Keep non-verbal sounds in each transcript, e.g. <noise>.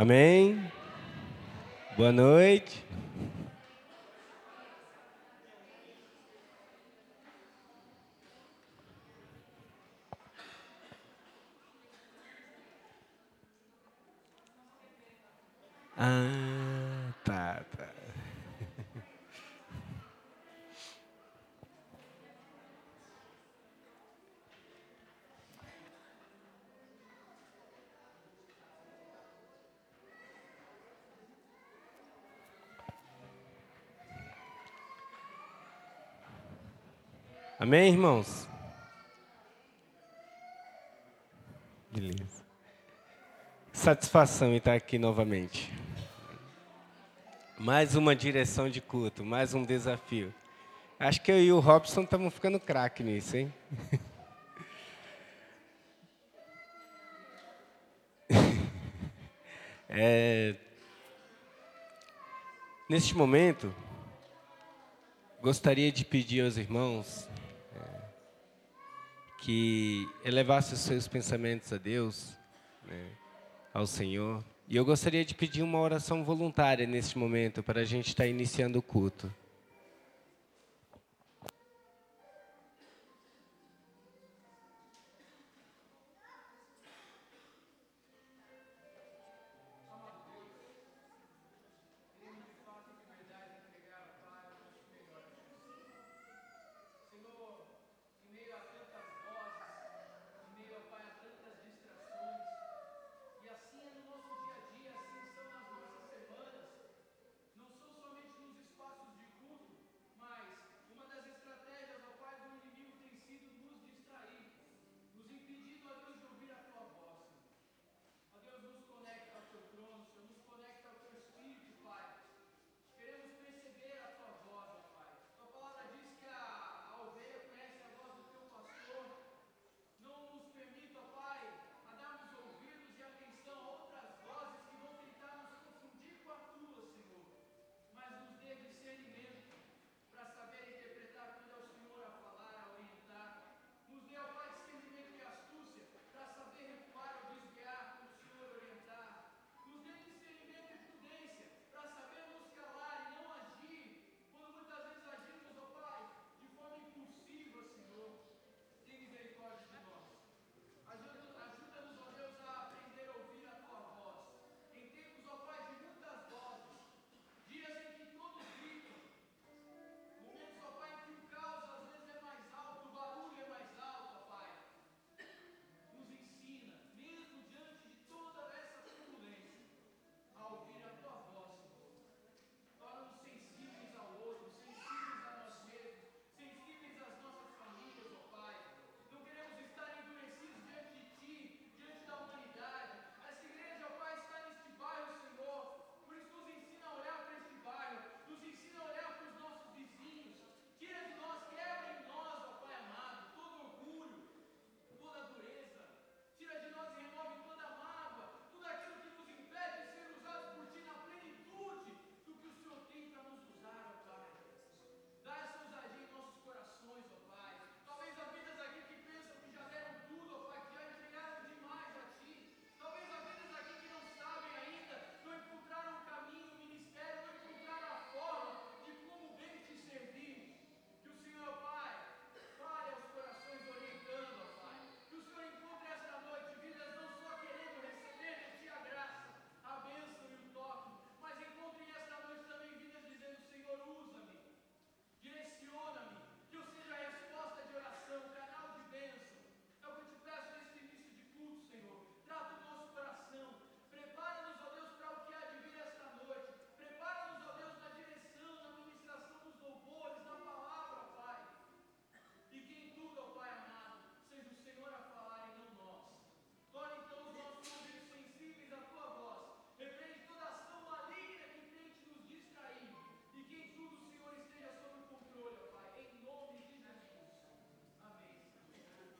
Amém? Boa noite. Ah, tá, tá. Amém, irmãos? Beleza. Satisfação em estar aqui novamente. Mais uma direção de culto, mais um desafio. Acho que eu e o Robson estamos ficando craque nisso, hein? <laughs> É, neste momento, gostaria de pedir aos irmãos que elevassem os seus pensamentos a Deus, né, ao Senhor. E eu gostaria de pedir uma oração voluntária neste momento, para a gente estar iniciando o culto.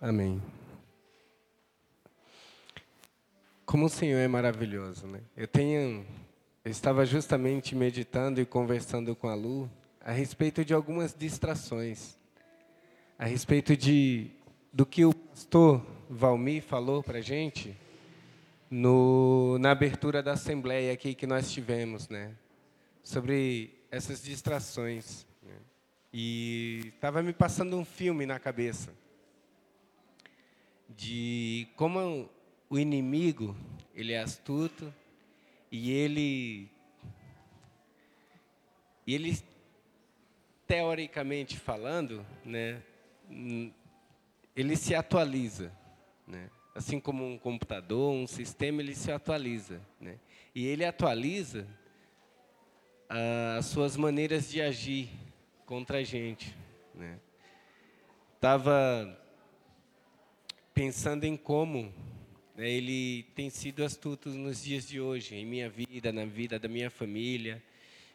Amém. Como o Senhor é maravilhoso, né? Eu tenho, eu estava justamente meditando e conversando com a Lu a respeito de algumas distrações, a respeito de do que o pastor Valmir falou para gente no, na abertura da assembleia aqui que nós tivemos, né? Sobre essas distrações. Né? E estava me passando um filme na cabeça de como o inimigo ele é astuto e ele e ele teoricamente falando, né, ele se atualiza, né? Assim como um computador, um sistema, ele se atualiza, né? E ele atualiza ah, as suas maneiras de agir contra a gente, né? Tava pensando em como né, ele tem sido astuto nos dias de hoje, em minha vida, na vida da minha família,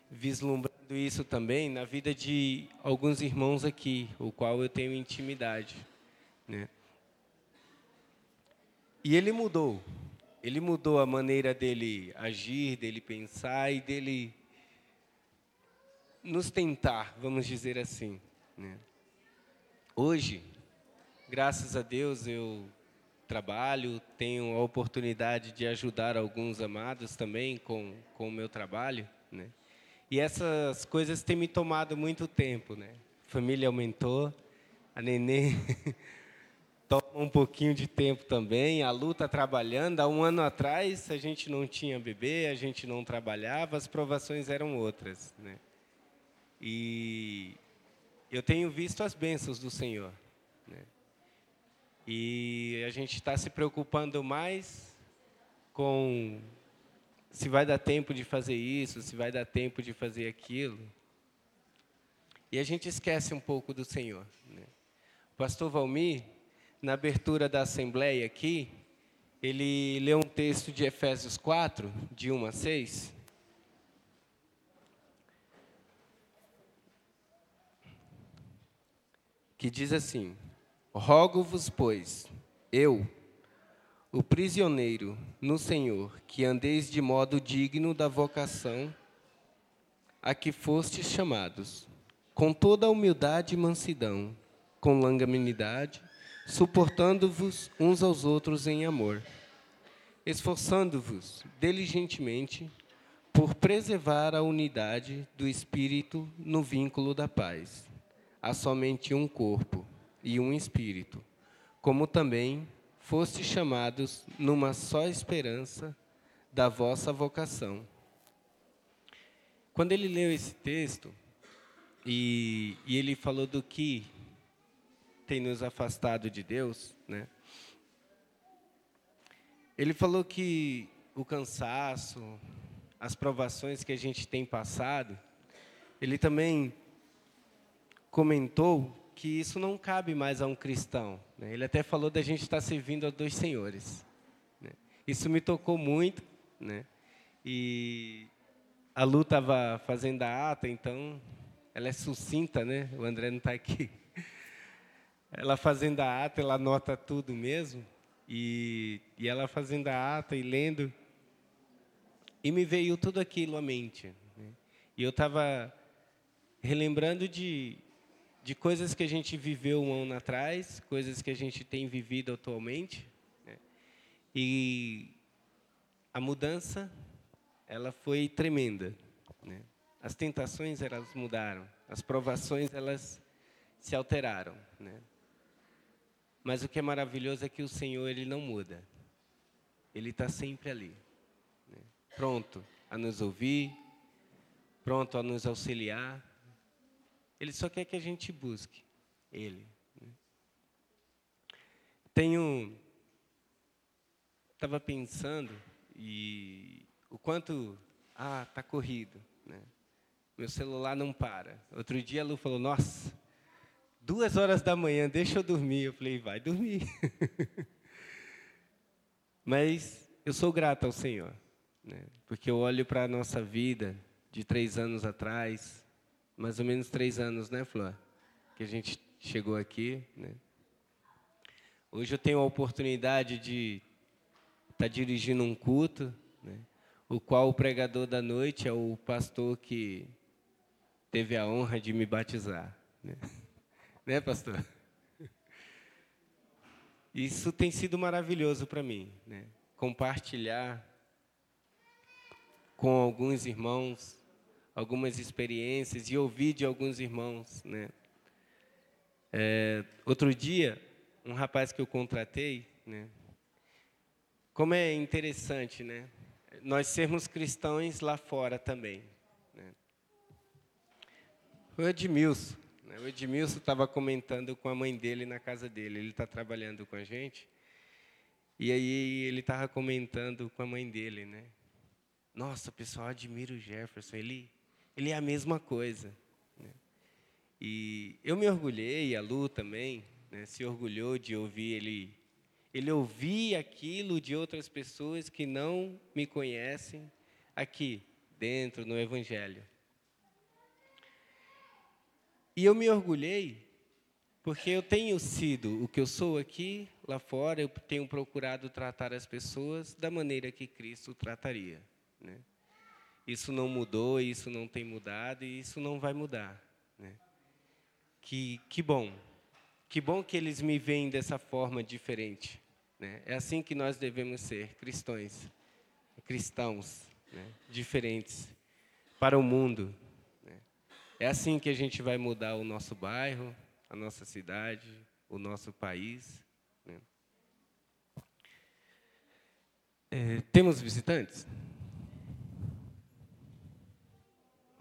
vislumbrando isso também na vida de alguns irmãos aqui, o qual eu tenho intimidade, né? E ele mudou. Ele mudou a maneira dele agir, dele pensar e dele nos tentar, vamos dizer assim. Né? Hoje, graças a Deus, eu trabalho, tenho a oportunidade de ajudar alguns amados também com, com o meu trabalho. Né? E essas coisas têm me tomado muito tempo. Né? Família aumentou, a neném <laughs> toma um pouquinho de tempo também. A luta trabalhando. Há um ano atrás a gente não tinha bebê, a gente não trabalhava, as provações eram outras. Né? E eu tenho visto as bênçãos do Senhor. E a gente está se preocupando mais com se vai dar tempo de fazer isso, se vai dar tempo de fazer aquilo. E a gente esquece um pouco do Senhor. Né? O pastor Valmir, na abertura da assembleia aqui, ele leu um texto de Efésios 4, de 1 a 6. Que diz assim: Rogo-vos, pois, eu, o prisioneiro no Senhor, que andeis de modo digno da vocação a que fostes chamados, com toda a humildade e mansidão, com longanimidade, suportando-vos uns aos outros em amor, esforçando-vos diligentemente por preservar a unidade do Espírito no vínculo da paz. Há somente um corpo e um Espírito, como também foste chamados numa só esperança da vossa vocação. Quando ele leu esse texto, e, e ele falou do que tem nos afastado de Deus, né? Ele falou que o cansaço, as provações que a gente tem passado, ele também comentou que isso não cabe mais a um cristão. Né? Ele até falou da gente estar servindo a dois senhores. Né? Isso me tocou muito, né? E a Lu estava fazendo a ata, então ela é sucinta, né? O André não está aqui <laughs> ela fazendo a ata, ela anota tudo mesmo. E, e ela fazendo a ata e lendo. E me veio tudo aquilo à mente. Né? E eu estava relembrando de, de coisas que a gente viveu um ano atrás, coisas que a gente tem vivido atualmente. Né? E a mudança, ela foi tremenda. Né? As tentações, elas mudaram. As provações, elas se alteraram. Né? Mas o que é maravilhoso é que o Senhor ele não muda. Ele está sempre ali, né? pronto a nos ouvir, pronto a nos auxiliar. Ele só quer que a gente busque Ele. Né? Tenho estava pensando e o quanto ah tá corrido, né? Meu celular não para. Outro dia a Lu falou: Nossa, Duas horas da manhã, deixa eu dormir. Eu falei, vai dormir. <laughs> Mas eu sou grato ao Senhor, né? porque eu olho para a nossa vida de três anos atrás, mais ou menos três anos, né, Flor? Que a gente chegou aqui. Né? Hoje eu tenho a oportunidade de estar tá dirigindo um culto, né? o qual o pregador da noite é o pastor que teve a honra de me batizar. Né? <laughs> Né, pastor? Isso tem sido maravilhoso para mim. Né? compartilhar com alguns irmãos algumas experiências e ouvir de alguns irmãos, né? É, outro dia, um rapaz que eu contratei, né? Como é interessante, né? Nós sermos cristãos lá fora também. Né? O Edmilson. Né? O Edmilson estava comentando com a mãe dele na casa dele. Ele está trabalhando com a gente. E aí ele estava comentando com a mãe dele, né? Nossa, pessoal, admiro o Jefferson. Ele, ele é a mesma coisa. Né? E eu me orgulhei, a Lu também, né, se orgulhou de ouvir ele. Ele ouvir aquilo de outras pessoas que não me conhecem aqui, dentro, no Evangelho. E eu me orgulhei porque eu tenho sido o que eu sou aqui, lá fora, eu tenho procurado tratar as pessoas da maneira que Cristo trataria. Né? Isso não mudou, isso não tem mudado e isso não vai mudar. Né? Que, que bom. Que bom que eles me veem dessa forma diferente. Né? É assim que nós devemos ser, cristãos, cristãos, né? diferentes para o mundo. Né? É assim que a gente vai mudar o nosso bairro, a nossa cidade, o nosso país. Né? É, temos visitantes?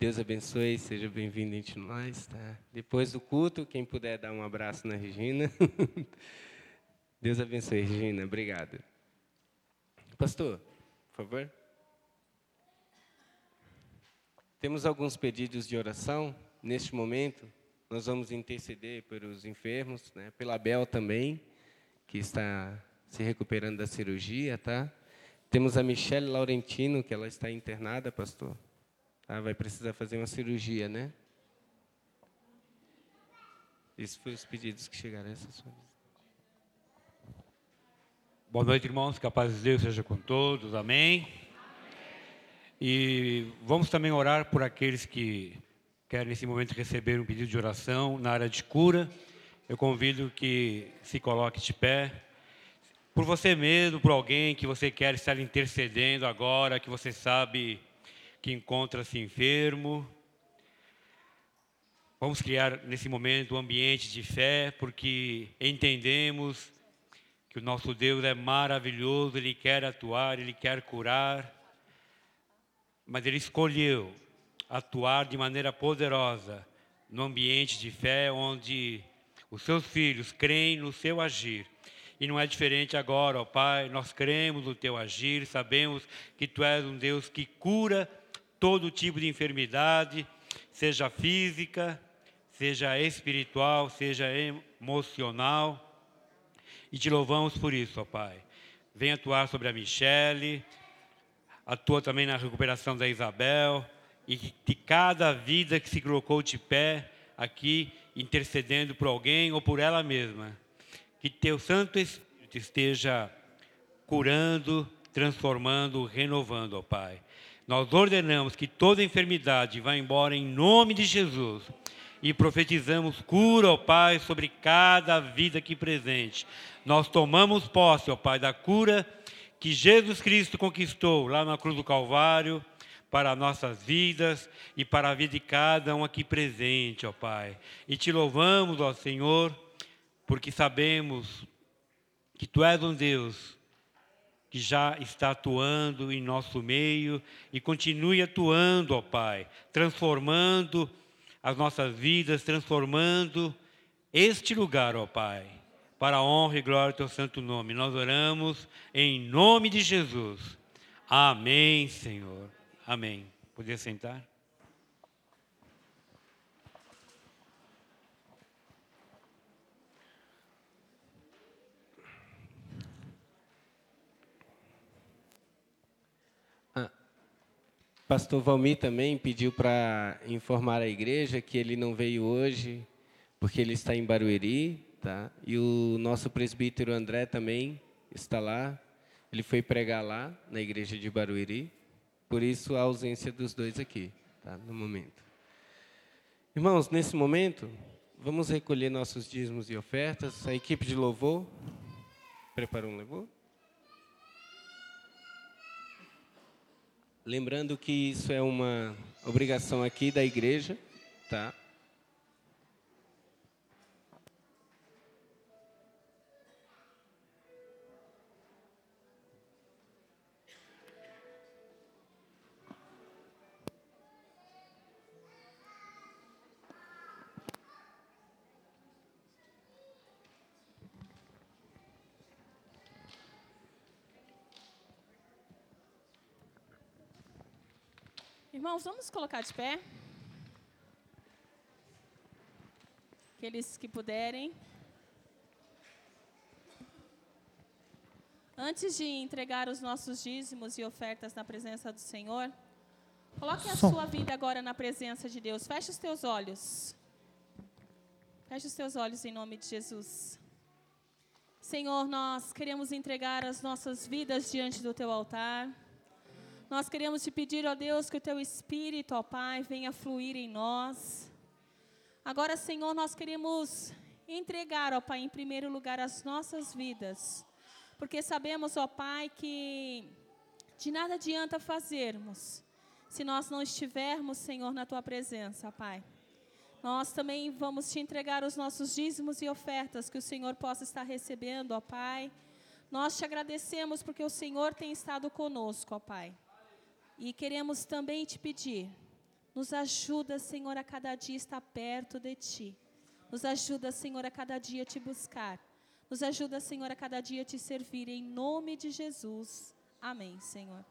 Deus abençoe, seja bem-vindo entre nós. Tá? Depois do culto, quem puder dar um abraço na Regina. <laughs> Deus abençoe, Regina, obrigado. Pastor, por favor. Temos alguns pedidos de oração. Neste momento, nós vamos interceder pelos enfermos, né? pela Bel também, que está se recuperando da cirurgia, tá? Temos a Michelle Laurentino, que ela está internada, pastor. Ah, vai precisar fazer uma cirurgia, né? Esses foram os pedidos que chegaram essa sua Boa noite, irmãos. Que a paz de Deus seja com todos. Amém. E vamos também orar por aqueles que querem nesse momento receber um pedido de oração na área de cura. Eu convido que se coloque de pé por você mesmo, por alguém que você quer estar intercedendo agora, que você sabe que encontra-se enfermo. Vamos criar nesse momento um ambiente de fé, porque entendemos que o nosso Deus é maravilhoso, Ele quer atuar, Ele quer curar, mas Ele escolheu atuar de maneira poderosa no ambiente de fé onde os seus filhos creem no seu agir e não é diferente agora, ó Pai. Nós cremos no teu agir, sabemos que tu és um Deus que cura todo tipo de enfermidade, seja física, seja espiritual, seja emocional. E te louvamos por isso, ó Pai. Vem atuar sobre a Michele, atua também na recuperação da Isabel e de cada vida que se colocou de pé aqui, intercedendo por alguém ou por ela mesma que teu Santo Espírito esteja curando, transformando, renovando, ó Pai. Nós ordenamos que toda enfermidade vá embora em nome de Jesus e profetizamos cura, ó Pai, sobre cada vida aqui presente. Nós tomamos posse, ó Pai, da cura que Jesus Cristo conquistou lá na cruz do Calvário para nossas vidas e para a vida de cada um aqui presente, ó Pai. E te louvamos, ó Senhor porque sabemos que Tu és um Deus que já está atuando em nosso meio e continue atuando, ó Pai, transformando as nossas vidas, transformando este lugar, ó Pai, para a honra e glória do Teu santo nome. Nós oramos em nome de Jesus. Amém, Senhor. Amém. Poder sentar? Pastor Valmir também pediu para informar a igreja que ele não veio hoje porque ele está em Barueri, tá? E o nosso presbítero André também está lá. Ele foi pregar lá na igreja de Barueri. Por isso a ausência dos dois aqui, tá? No momento. Irmãos, nesse momento, vamos recolher nossos dízimos e ofertas. A equipe de louvor preparou um louvor? Lembrando que isso é uma obrigação aqui da igreja, tá? Irmãos, vamos colocar de pé. Aqueles que puderem. Antes de entregar os nossos dízimos e ofertas na presença do Senhor, coloque a Som. sua vida agora na presença de Deus. Feche os teus olhos. Feche os teus olhos em nome de Jesus. Senhor, nós queremos entregar as nossas vidas diante do teu altar. Nós queremos te pedir, ó Deus, que o teu Espírito, ó Pai, venha fluir em nós. Agora, Senhor, nós queremos entregar, ó Pai, em primeiro lugar as nossas vidas. Porque sabemos, ó Pai, que de nada adianta fazermos se nós não estivermos, Senhor, na tua presença, Pai. Nós também vamos te entregar os nossos dízimos e ofertas que o Senhor possa estar recebendo, ó Pai. Nós te agradecemos porque o Senhor tem estado conosco, ó Pai. E queremos também te pedir, nos ajuda, Senhor, a cada dia estar perto de Ti. Nos ajuda, Senhor, a cada dia te buscar. Nos ajuda, Senhor, a cada dia te servir. Em nome de Jesus. Amém, Senhor.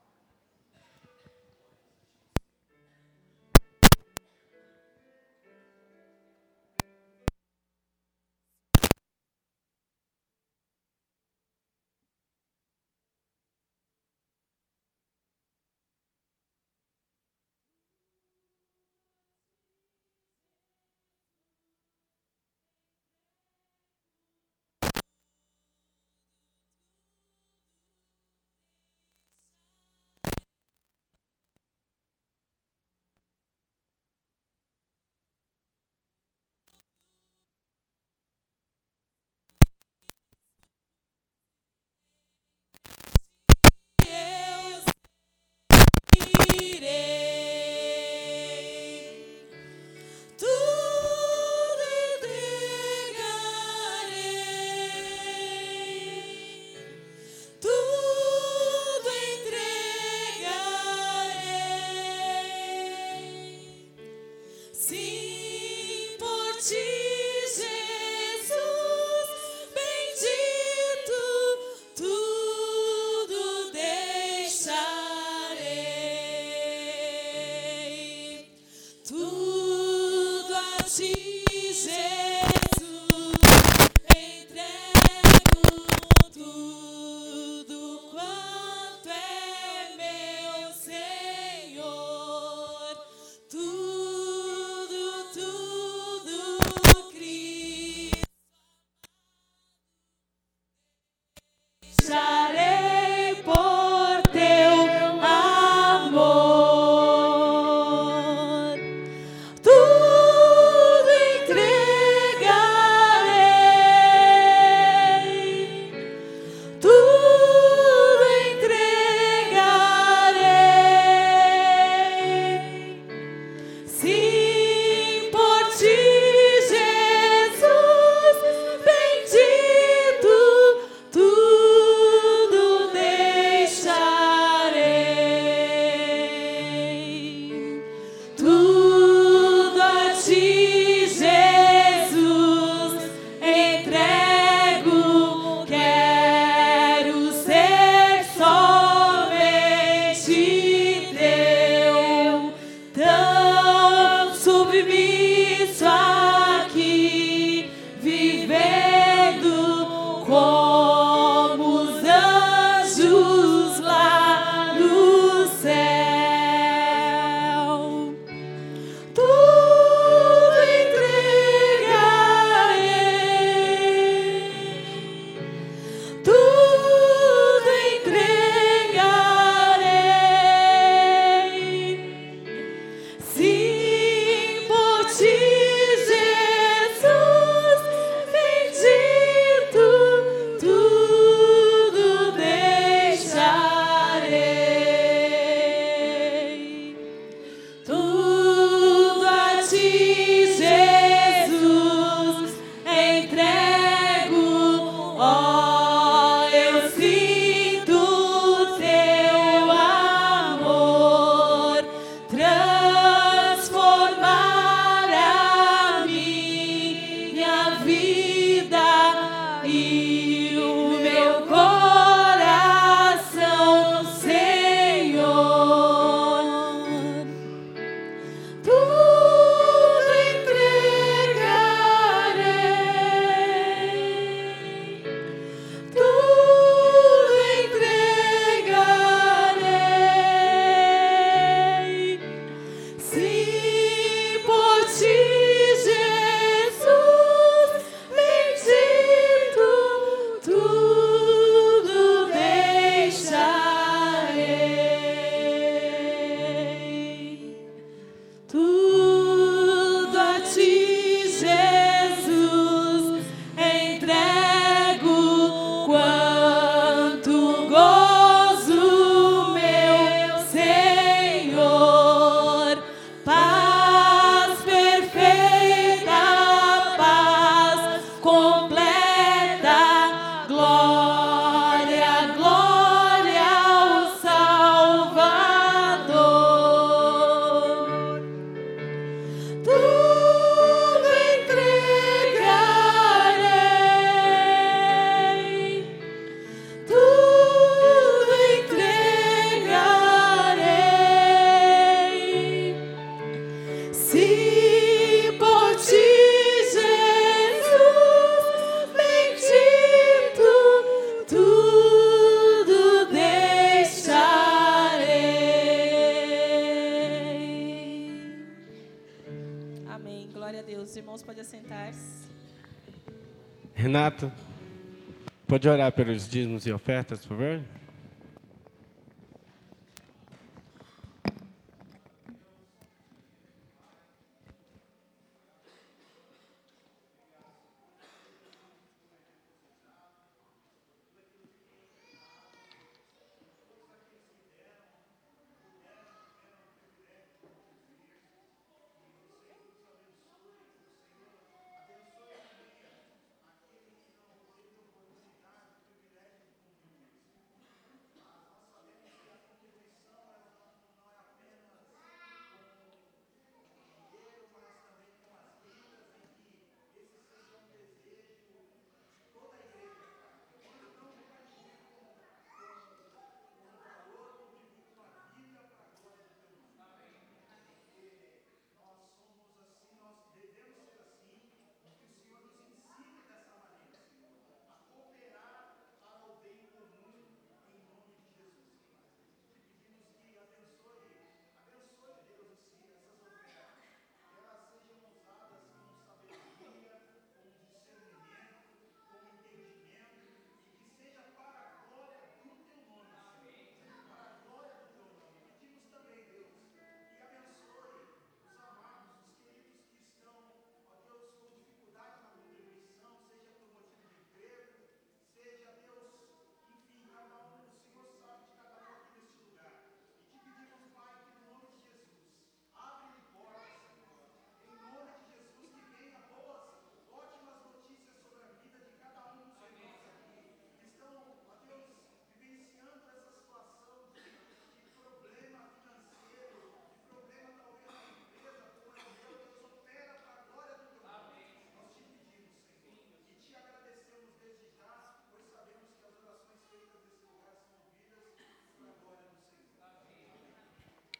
Pelos dízimos e ofertas, por favor?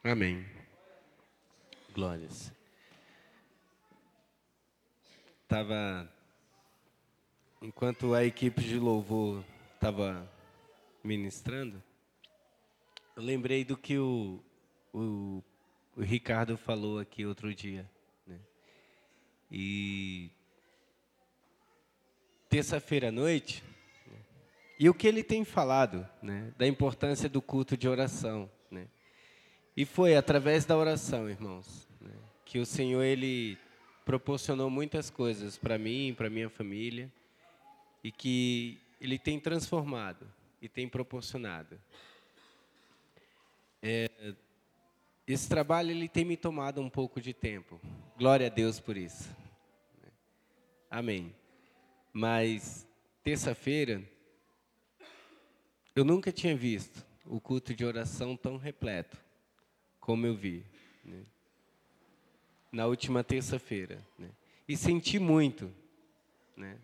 Amém. Glórias. Tava enquanto a equipe de louvor estava ministrando, eu lembrei do que o, o, o Ricardo falou aqui outro dia. Né? E terça-feira à noite, né? e o que ele tem falado né? da importância do culto de oração. E foi através da oração, irmãos, né, que o Senhor ele proporcionou muitas coisas para mim, para minha família, e que ele tem transformado e tem proporcionado. É, esse trabalho ele tem me tomado um pouco de tempo. Glória a Deus por isso. Amém. Mas terça-feira, eu nunca tinha visto o culto de oração tão repleto como eu vi. Né? Na última terça-feira. Né? E senti muito. Né?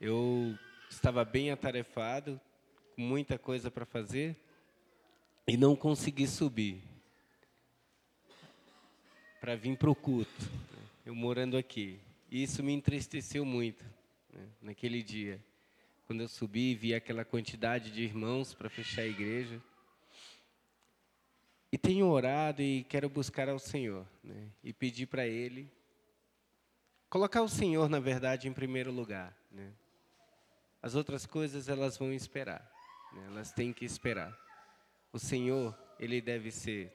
Eu estava bem atarefado, com muita coisa para fazer, e não consegui subir para vir para o culto. Né? Eu morando aqui. E isso me entristeceu muito né? naquele dia. Quando eu subi e vi aquela quantidade de irmãos para fechar a igreja. E tenho orado e quero buscar ao Senhor. Né? E pedir para Ele. Colocar o Senhor, na verdade, em primeiro lugar. Né? As outras coisas, elas vão esperar. Né? Elas têm que esperar. O Senhor, Ele deve ser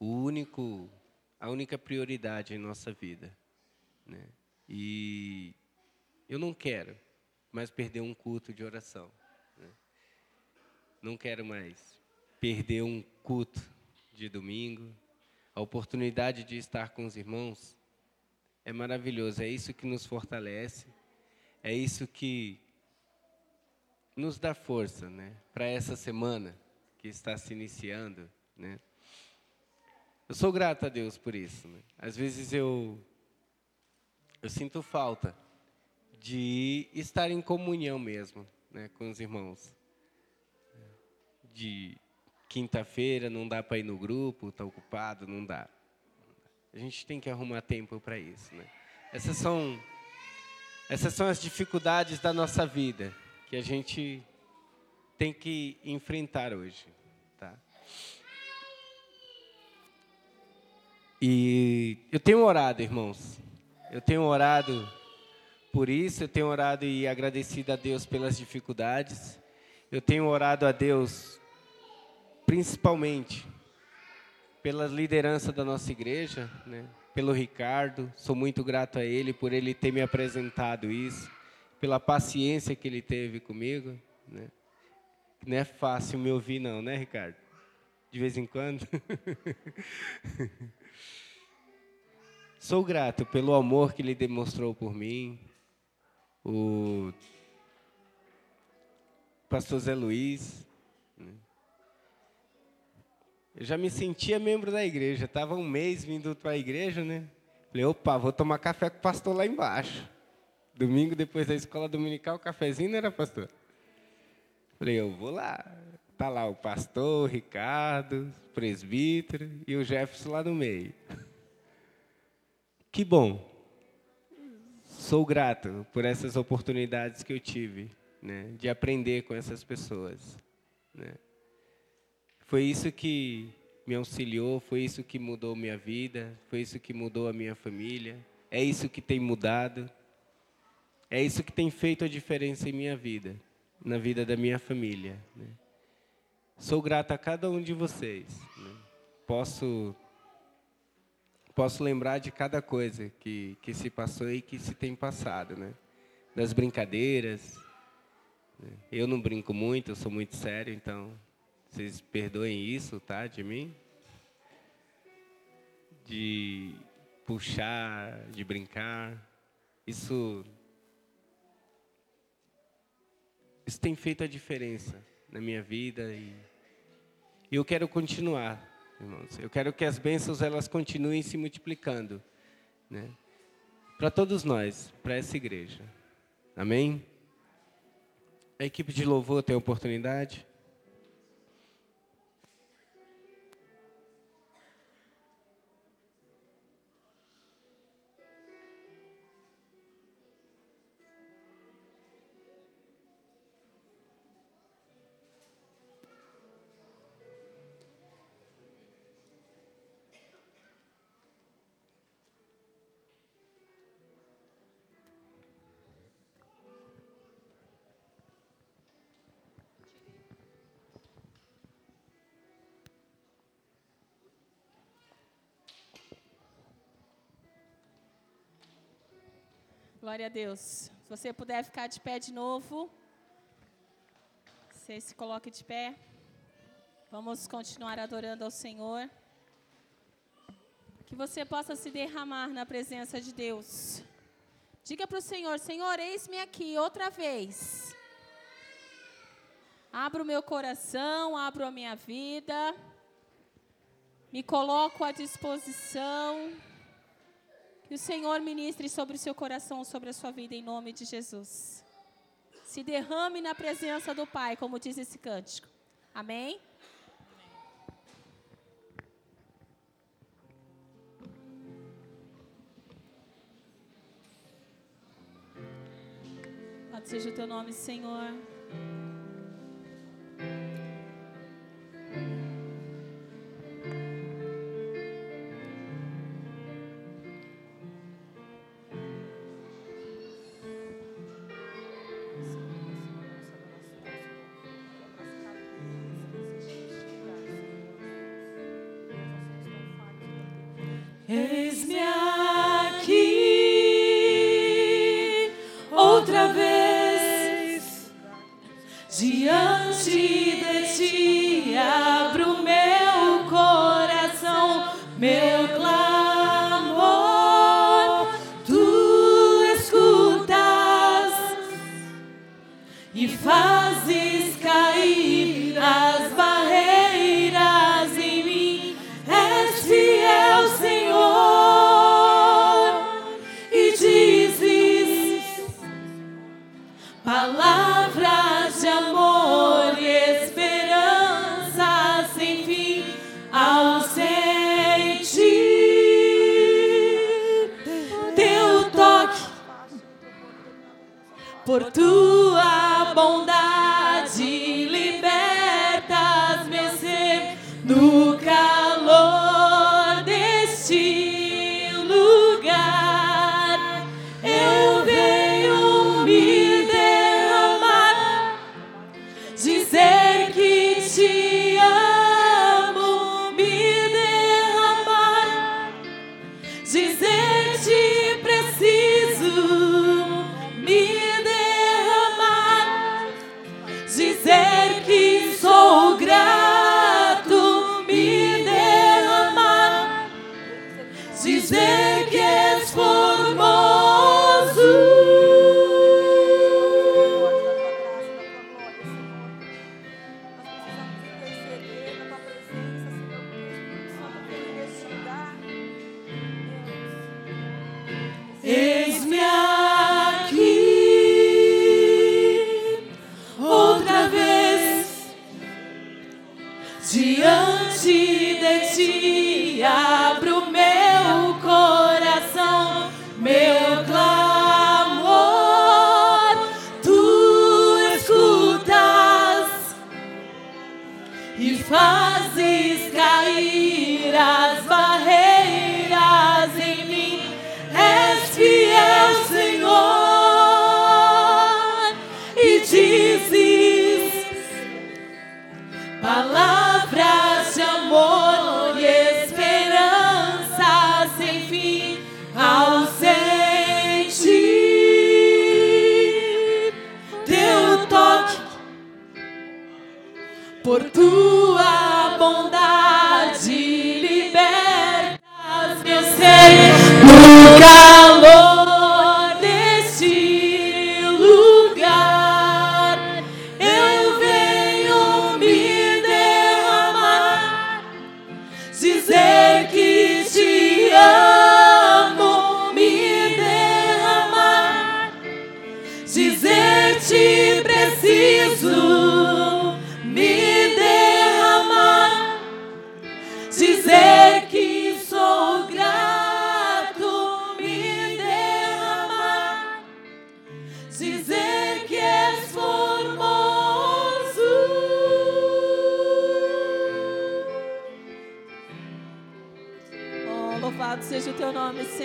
o único, a única prioridade em nossa vida. Né? E eu não quero mais perder um culto de oração. Né? Não quero mais perder um culto de domingo. A oportunidade de estar com os irmãos é maravilhoso. É isso que nos fortalece. É isso que nos dá força, né, para essa semana que está se iniciando, né? Eu sou grato a Deus por isso. Né? Às vezes eu eu sinto falta de estar em comunhão mesmo né, com os irmãos. De quinta-feira não dá para ir no grupo, está ocupado, não dá. A gente tem que arrumar tempo para isso. Né? Essas, são, essas são as dificuldades da nossa vida que a gente tem que enfrentar hoje. Tá? E eu tenho orado, irmãos. Eu tenho orado por isso, eu tenho orado e agradecido a Deus pelas dificuldades. Eu tenho orado a Deus principalmente pela liderança da nossa igreja, né? pelo Ricardo. Sou muito grato a ele por ele ter me apresentado isso, pela paciência que ele teve comigo. Né? Não é fácil me ouvir, não, né, Ricardo? De vez em quando. <laughs> Sou grato pelo amor que ele demonstrou por mim, o pastor Zé Luiz. Eu já me sentia membro da igreja, estava um mês vindo para a igreja, né? Falei, opa, vou tomar café com o pastor lá embaixo. Domingo, depois da escola dominical, cafezinho, não era, pastor? Falei, eu vou lá. Tá lá o pastor, o Ricardo, o presbítero e o Jefferson lá no meio. Que bom sou grato por essas oportunidades que eu tive, né, de aprender com essas pessoas. Né. Foi isso que me auxiliou, foi isso que mudou minha vida, foi isso que mudou a minha família, é isso que tem mudado, é isso que tem feito a diferença em minha vida, na vida da minha família. Né. Sou grato a cada um de vocês. Né. Posso posso lembrar de cada coisa que, que se passou e que se tem passado, né? Das brincadeiras. Né? Eu não brinco muito, eu sou muito sério, então vocês perdoem isso, tá, de mim? De puxar, de brincar. Isso isso tem feito a diferença na minha vida e eu quero continuar irmãos. Eu quero que as bênçãos elas continuem se multiplicando, né? Para todos nós, para essa igreja. Amém? A equipe de louvor tem a oportunidade. Glória a Deus. Se você puder ficar de pé de novo, você se coloque de pé. Vamos continuar adorando ao Senhor. Que você possa se derramar na presença de Deus. Diga para o Senhor: Senhor, eis-me aqui outra vez. Abro o meu coração, abro a minha vida, me coloco à disposição. Que o Senhor ministre sobre o seu coração, sobre a sua vida, em nome de Jesus. Se derrame na presença do Pai, como diz esse cântico. Amém? Amém. Seja o teu nome, Senhor.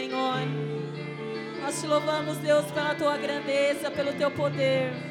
Senhor. Nós te louvamos, Deus, pela tua grandeza, pelo teu poder.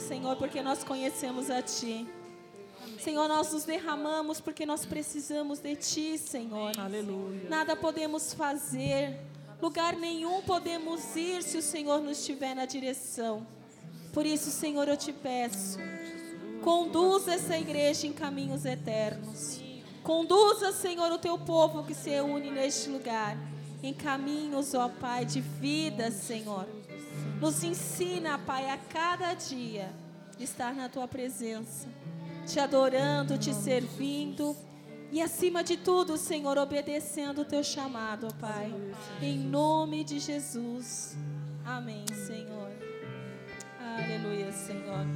Senhor, porque nós conhecemos a Ti. Senhor, nós nos derramamos porque nós precisamos de Ti, Senhor. Aleluia. Nada podemos fazer, lugar nenhum podemos ir se o Senhor nos estiver na direção. Por isso, Senhor, eu te peço, conduza essa igreja em caminhos eternos. Conduza, Senhor, o teu povo que se une neste lugar em caminhos, ó Pai, de vida, Senhor nos ensina, Pai, a cada dia estar na tua presença, te adorando, te servindo. E acima de tudo, Senhor, obedecendo o teu chamado, ó Pai. Em nome de Jesus. Amém, Senhor. Aleluia, Senhor.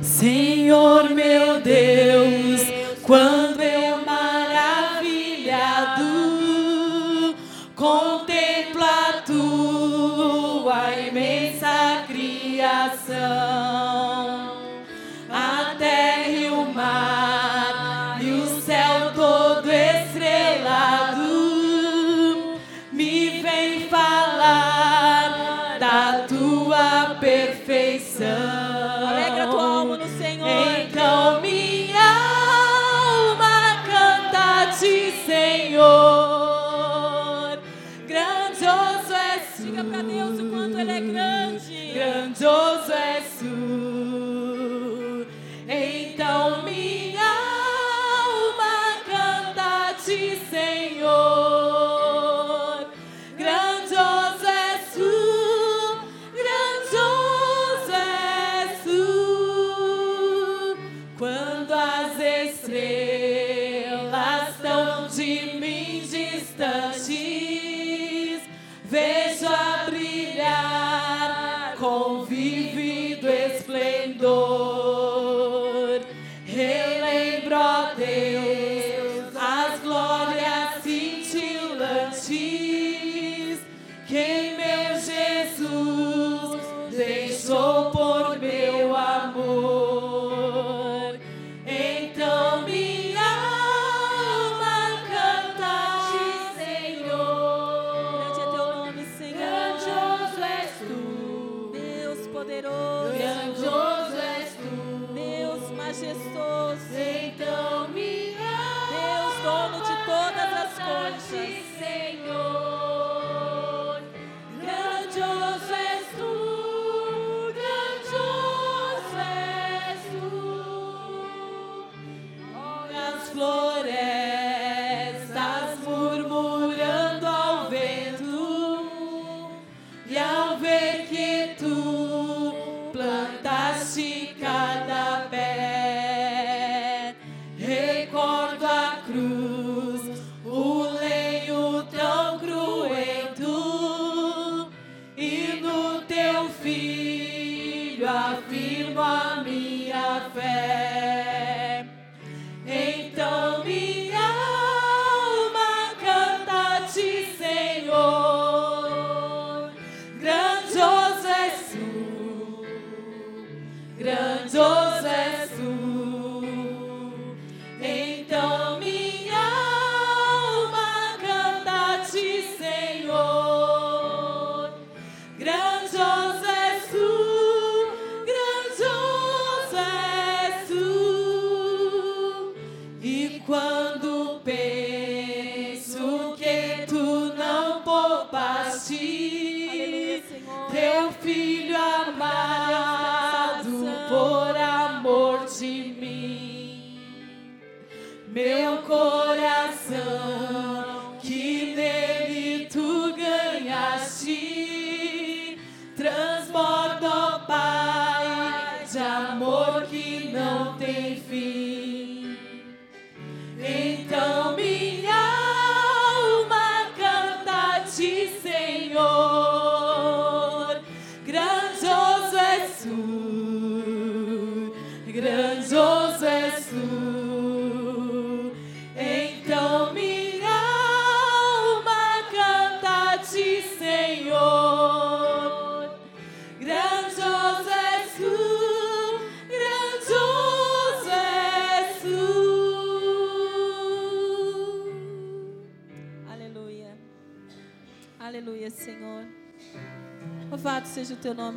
Senhor, meu Deus. coração.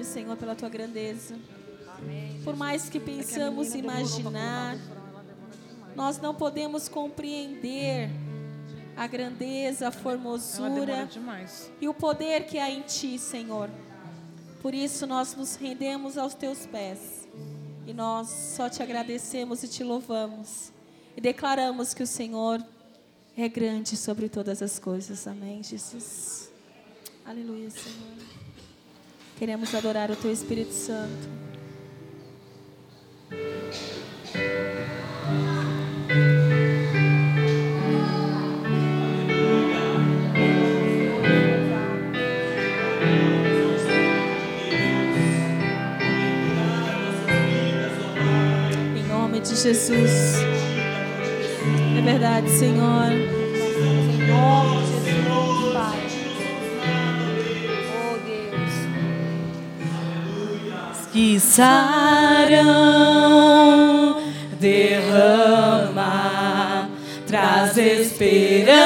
Senhor, pela tua grandeza. Por mais que pensamos imaginar, nós não podemos compreender a grandeza, a formosura e o poder que há em ti, Senhor. Por isso nós nos rendemos aos teus pés e nós só te agradecemos e te louvamos e declaramos que o Senhor é grande sobre todas as coisas. Amém, Jesus. Aleluia, Senhor. Queremos adorar o teu Espírito Santo. Em nome de Jesus. É verdade, Senhor. Em nome que sarão derrama, traz esperança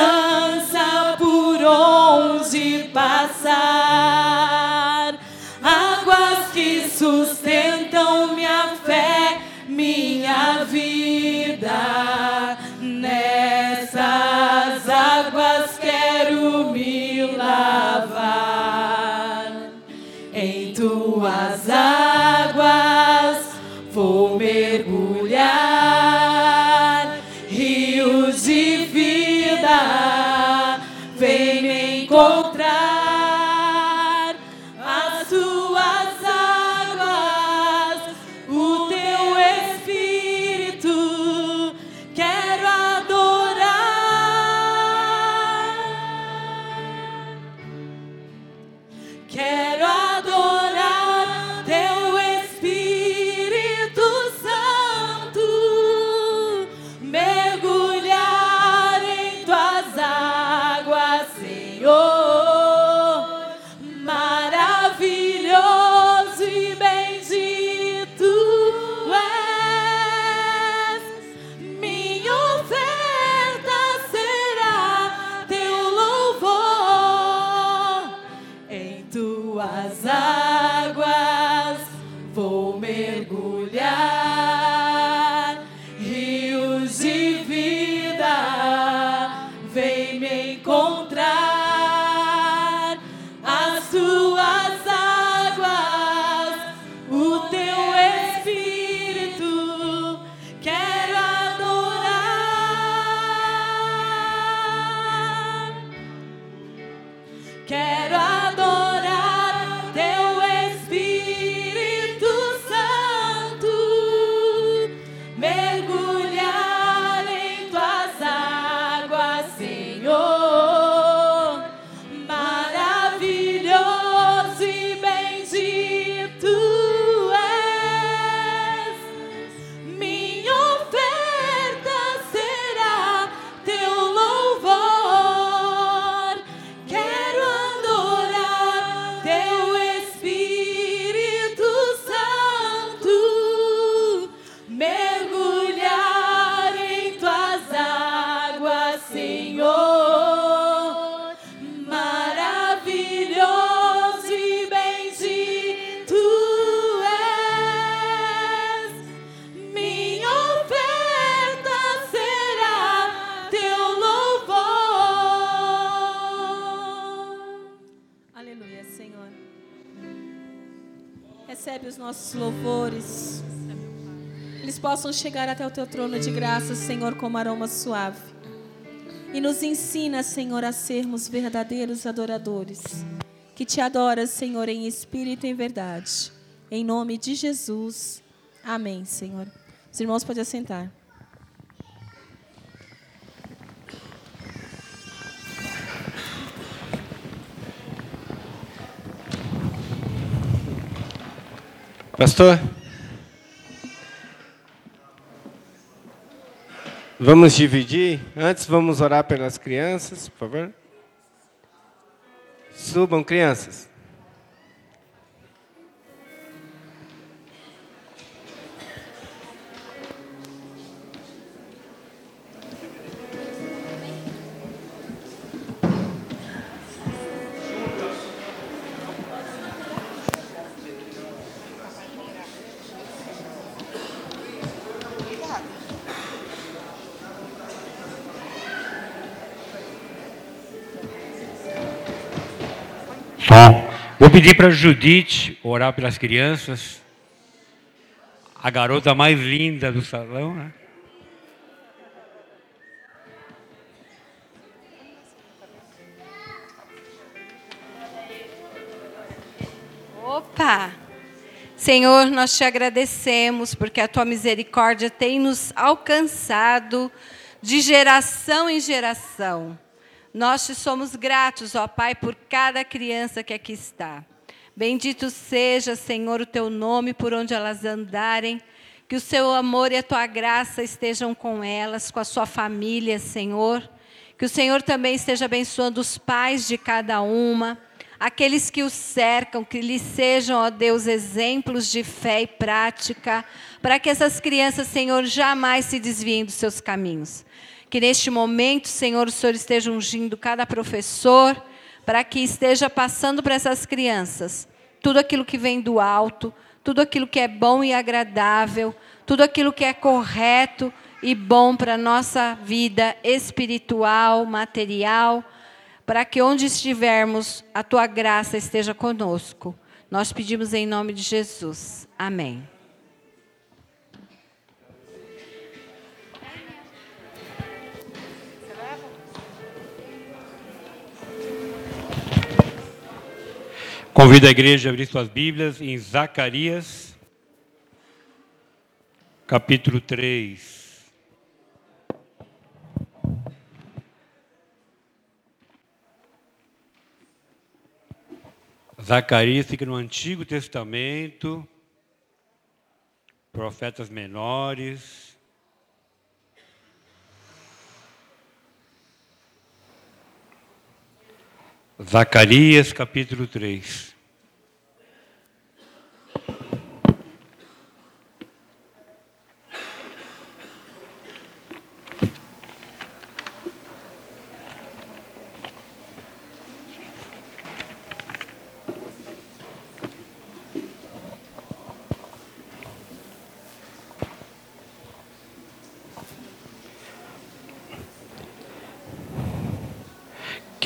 por onde passar, Recebe os nossos louvores. Eles possam chegar até o teu trono de graça, Senhor, como aroma suave. E nos ensina, Senhor, a sermos verdadeiros adoradores. Que te adoras, Senhor, em espírito e em verdade. Em nome de Jesus. Amém, Senhor. Os irmãos podem assentar. Pastor? Vamos dividir? Antes, vamos orar pelas crianças, por favor. Subam, crianças. Pedir para Judite orar pelas crianças. A garota mais linda do salão, né? Opa! Senhor, nós te agradecemos porque a tua misericórdia tem nos alcançado de geração em geração. Nós te somos gratos, ó Pai, por cada criança que aqui está. Bendito seja, Senhor, o teu nome por onde elas andarem. Que o seu amor e a tua graça estejam com elas, com a sua família, Senhor. Que o Senhor também esteja abençoando os pais de cada uma aqueles que os cercam, que lhes sejam, ó Deus, exemplos de fé e prática, para que essas crianças, Senhor, jamais se desviem dos seus caminhos. Que neste momento, Senhor, o Senhor esteja ungindo cada professor, para que esteja passando para essas crianças tudo aquilo que vem do alto, tudo aquilo que é bom e agradável, tudo aquilo que é correto e bom para a nossa vida espiritual, material, para que onde estivermos, a tua graça esteja conosco. Nós pedimos em nome de Jesus. Amém. Convido a igreja a abrir suas Bíblias em Zacarias, capítulo 3. Zacarias fica no Antigo Testamento, profetas menores. Zacarias capítulo 3.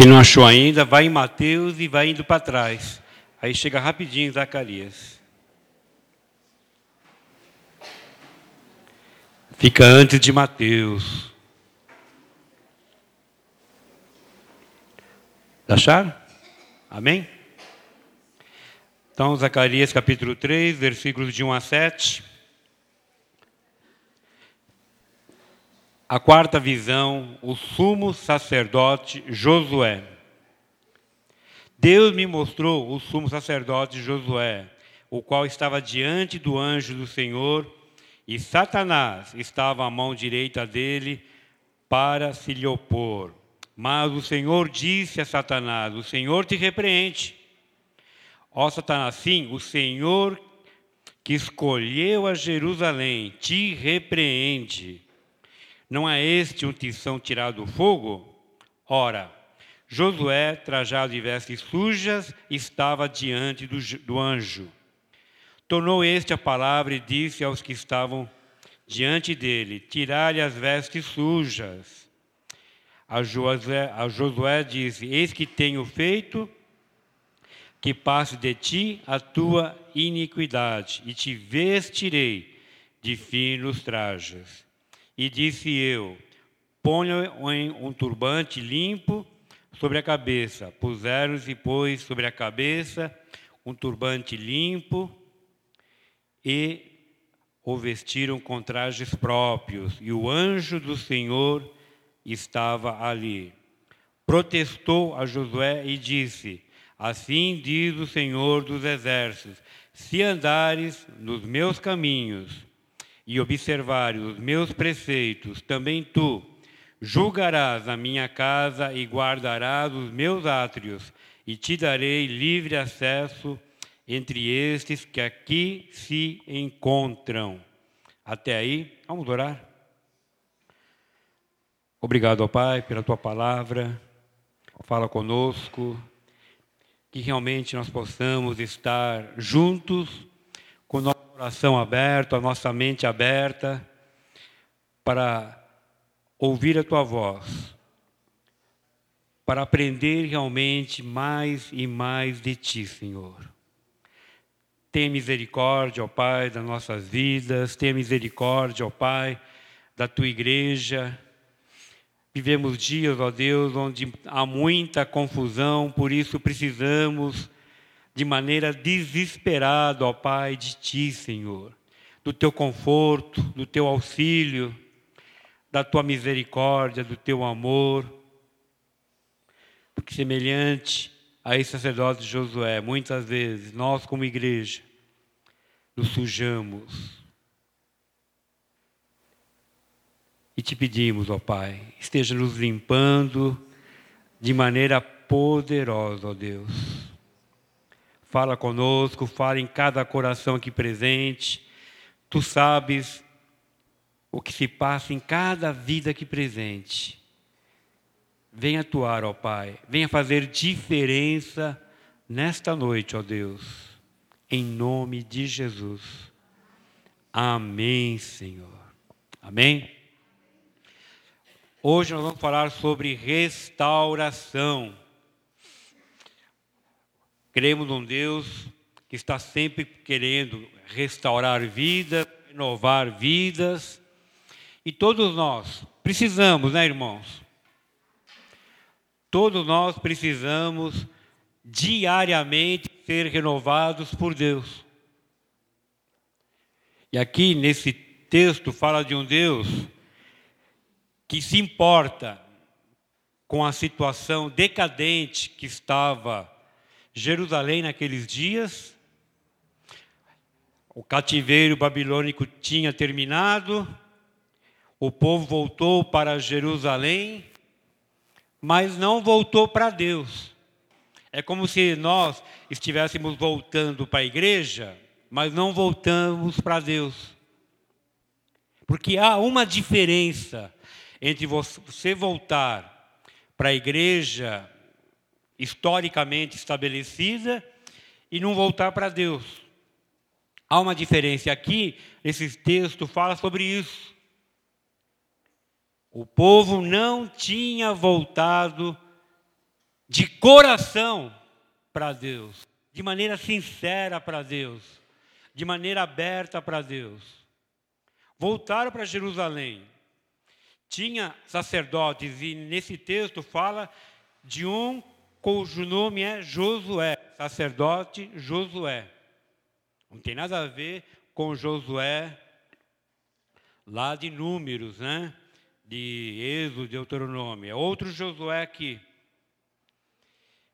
Quem não achou ainda, vai em Mateus e vai indo para trás. Aí chega rapidinho Zacarias. Fica antes de Mateus. Acharam? Amém? Então, Zacarias capítulo 3, versículos de 1 a 7. A quarta visão, o sumo sacerdote Josué. Deus me mostrou o sumo sacerdote Josué, o qual estava diante do anjo do Senhor, e Satanás estava à mão direita dele para se lhe opor. Mas o Senhor disse a Satanás: O Senhor te repreende. Ó Satanás, sim, o Senhor que escolheu a Jerusalém te repreende. Não é este um tição tirado do fogo? Ora, Josué, trajado de vestes sujas, estava diante do, do anjo. Tornou este a palavra e disse aos que estavam diante dele: Tirai-lhe as vestes sujas. A a Josué disse: Eis que tenho feito que passe de ti a tua iniquidade, e te vestirei de finos trajes. E disse eu: Ponha um turbante limpo sobre a cabeça. Puseram-se, pois, sobre a cabeça um turbante limpo e o vestiram com trajes próprios. E o anjo do Senhor estava ali. Protestou a Josué e disse: Assim diz o Senhor dos Exércitos: Se andares nos meus caminhos, e observares os meus preceitos, também tu julgarás a minha casa e guardarás os meus átrios, e te darei livre acesso entre estes que aqui se encontram. Até aí, vamos orar. Obrigado, ó Pai, pela tua palavra. Fala conosco, que realmente nós possamos estar juntos coração aberto, a nossa mente aberta para ouvir a tua voz. para aprender realmente mais e mais de Ti, Senhor. Tenha misericórdia, ó Pai, das nossas vidas, tenha misericórdia, ó Pai, da Tua igreja. Vivemos dias, ó Deus, onde há muita confusão, por isso precisamos, de maneira desesperada, ó Pai, de Ti, Senhor, do Teu conforto, do Teu auxílio, da Tua misericórdia, do Teu amor. Porque semelhante a esse sacerdote Josué, muitas vezes nós, como igreja, nos sujamos. E te pedimos, ó Pai, esteja nos limpando de maneira poderosa, ó Deus. Fala conosco, fala em cada coração aqui presente. Tu sabes o que se passa em cada vida aqui presente. Venha atuar, ó Pai. Venha fazer diferença nesta noite, ó Deus. Em nome de Jesus. Amém, Senhor. Amém? Hoje nós vamos falar sobre restauração. Cremos num Deus que está sempre querendo restaurar vidas, renovar vidas. E todos nós precisamos, né, irmãos? Todos nós precisamos diariamente ser renovados por Deus. E aqui nesse texto fala de um Deus que se importa com a situação decadente que estava Jerusalém naqueles dias. O cativeiro babilônico tinha terminado, o povo voltou para Jerusalém mas não voltou para Deus. É como se nós estivéssemos voltando para a igreja, mas não voltamos para Deus. Porque há uma diferença entre você voltar para a igreja historicamente estabelecida e não voltar para Deus. Há uma diferença. Aqui, esse texto fala sobre isso. O povo não tinha voltado de coração para Deus, de maneira sincera para Deus, de maneira aberta para Deus. Voltaram para Jerusalém. Tinha sacerdotes, e nesse texto fala de um cujo nome é Josué, sacerdote Josué. Não tem nada a ver com Josué lá de Números, né? de Êxodo, Deuteronômio, é outro Josué aqui.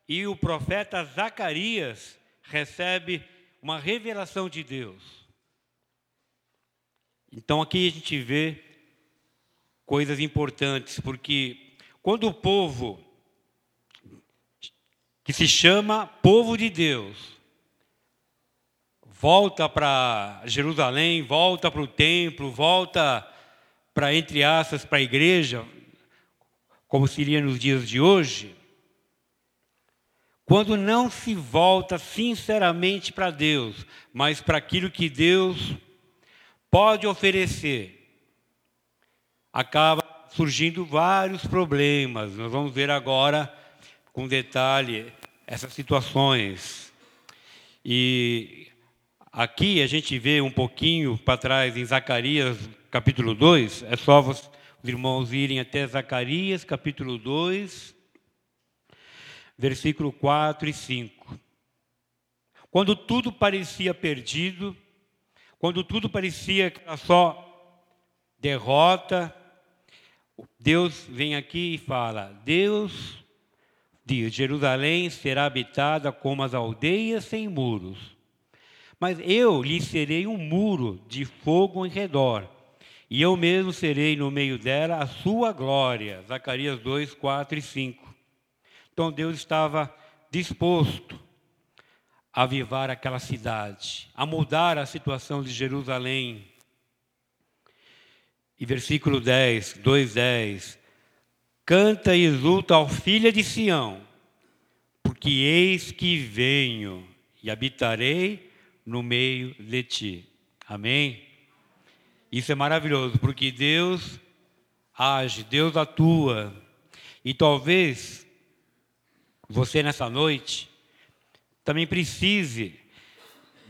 E o profeta Zacarias recebe uma revelação de Deus. Então aqui a gente vê coisas importantes, porque quando o povo que se chama povo de Deus volta para Jerusalém, volta para o templo, volta para, entre aspas, para a igreja, como seria nos dias de hoje, quando não se volta sinceramente para Deus, mas para aquilo que Deus pode oferecer, acaba surgindo vários problemas. Nós vamos ver agora com detalhe essas situações. E aqui a gente vê um pouquinho para trás em Zacarias capítulo 2, é só os irmãos irem até Zacarias, capítulo 2, versículo 4 e 5. Quando tudo parecia perdido, quando tudo parecia só derrota, Deus vem aqui e fala: Deus diz: Jerusalém será habitada como as aldeias sem muros. Mas eu lhe serei um muro de fogo em redor e eu mesmo serei no meio dela a sua glória. Zacarias 2, 4 e 5. Então Deus estava disposto a avivar aquela cidade, a mudar a situação de Jerusalém. E versículo 10, 2, 10. Canta e exulta ao filho de Sião, porque eis que venho e habitarei no meio de ti. Amém? Isso é maravilhoso, porque Deus age, Deus atua. E talvez você nessa noite também precise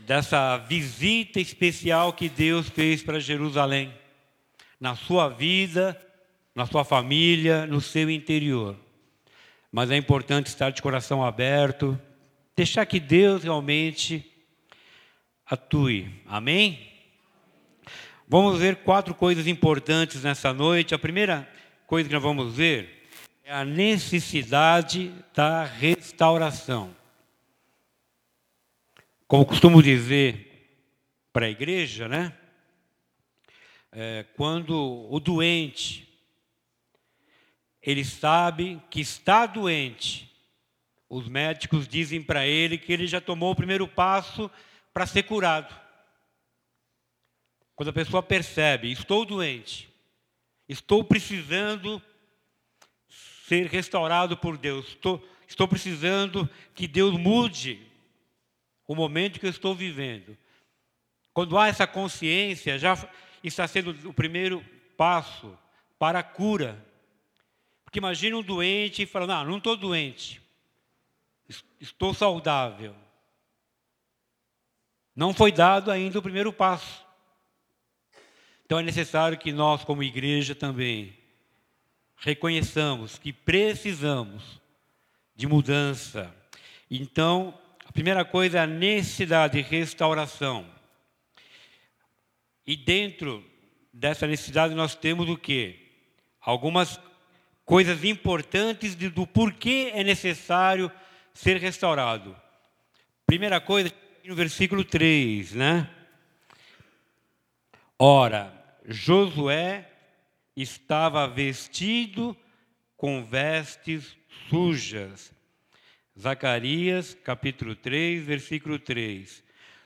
dessa visita especial que Deus fez para Jerusalém, na sua vida, na sua família, no seu interior. Mas é importante estar de coração aberto, deixar que Deus realmente atue. Amém? Vamos ver quatro coisas importantes nessa noite. A primeira coisa que nós vamos ver é a necessidade da restauração. Como costumo dizer para a igreja, né? É, quando o doente ele sabe que está doente, os médicos dizem para ele que ele já tomou o primeiro passo para ser curado. Quando a pessoa percebe, estou doente, estou precisando ser restaurado por Deus, estou, estou precisando que Deus mude o momento que eu estou vivendo. Quando há essa consciência, já está sendo o primeiro passo para a cura. Porque imagine um doente e fala, não, não estou doente, estou saudável. Não foi dado ainda o primeiro passo. Então é necessário que nós, como igreja, também reconheçamos que precisamos de mudança. Então, a primeira coisa é a necessidade de restauração. E dentro dessa necessidade nós temos o quê? Algumas coisas importantes do porquê é necessário ser restaurado. Primeira coisa, no versículo 3, né? Ora, Josué estava vestido com vestes sujas. Zacarias, capítulo 3, versículo 3.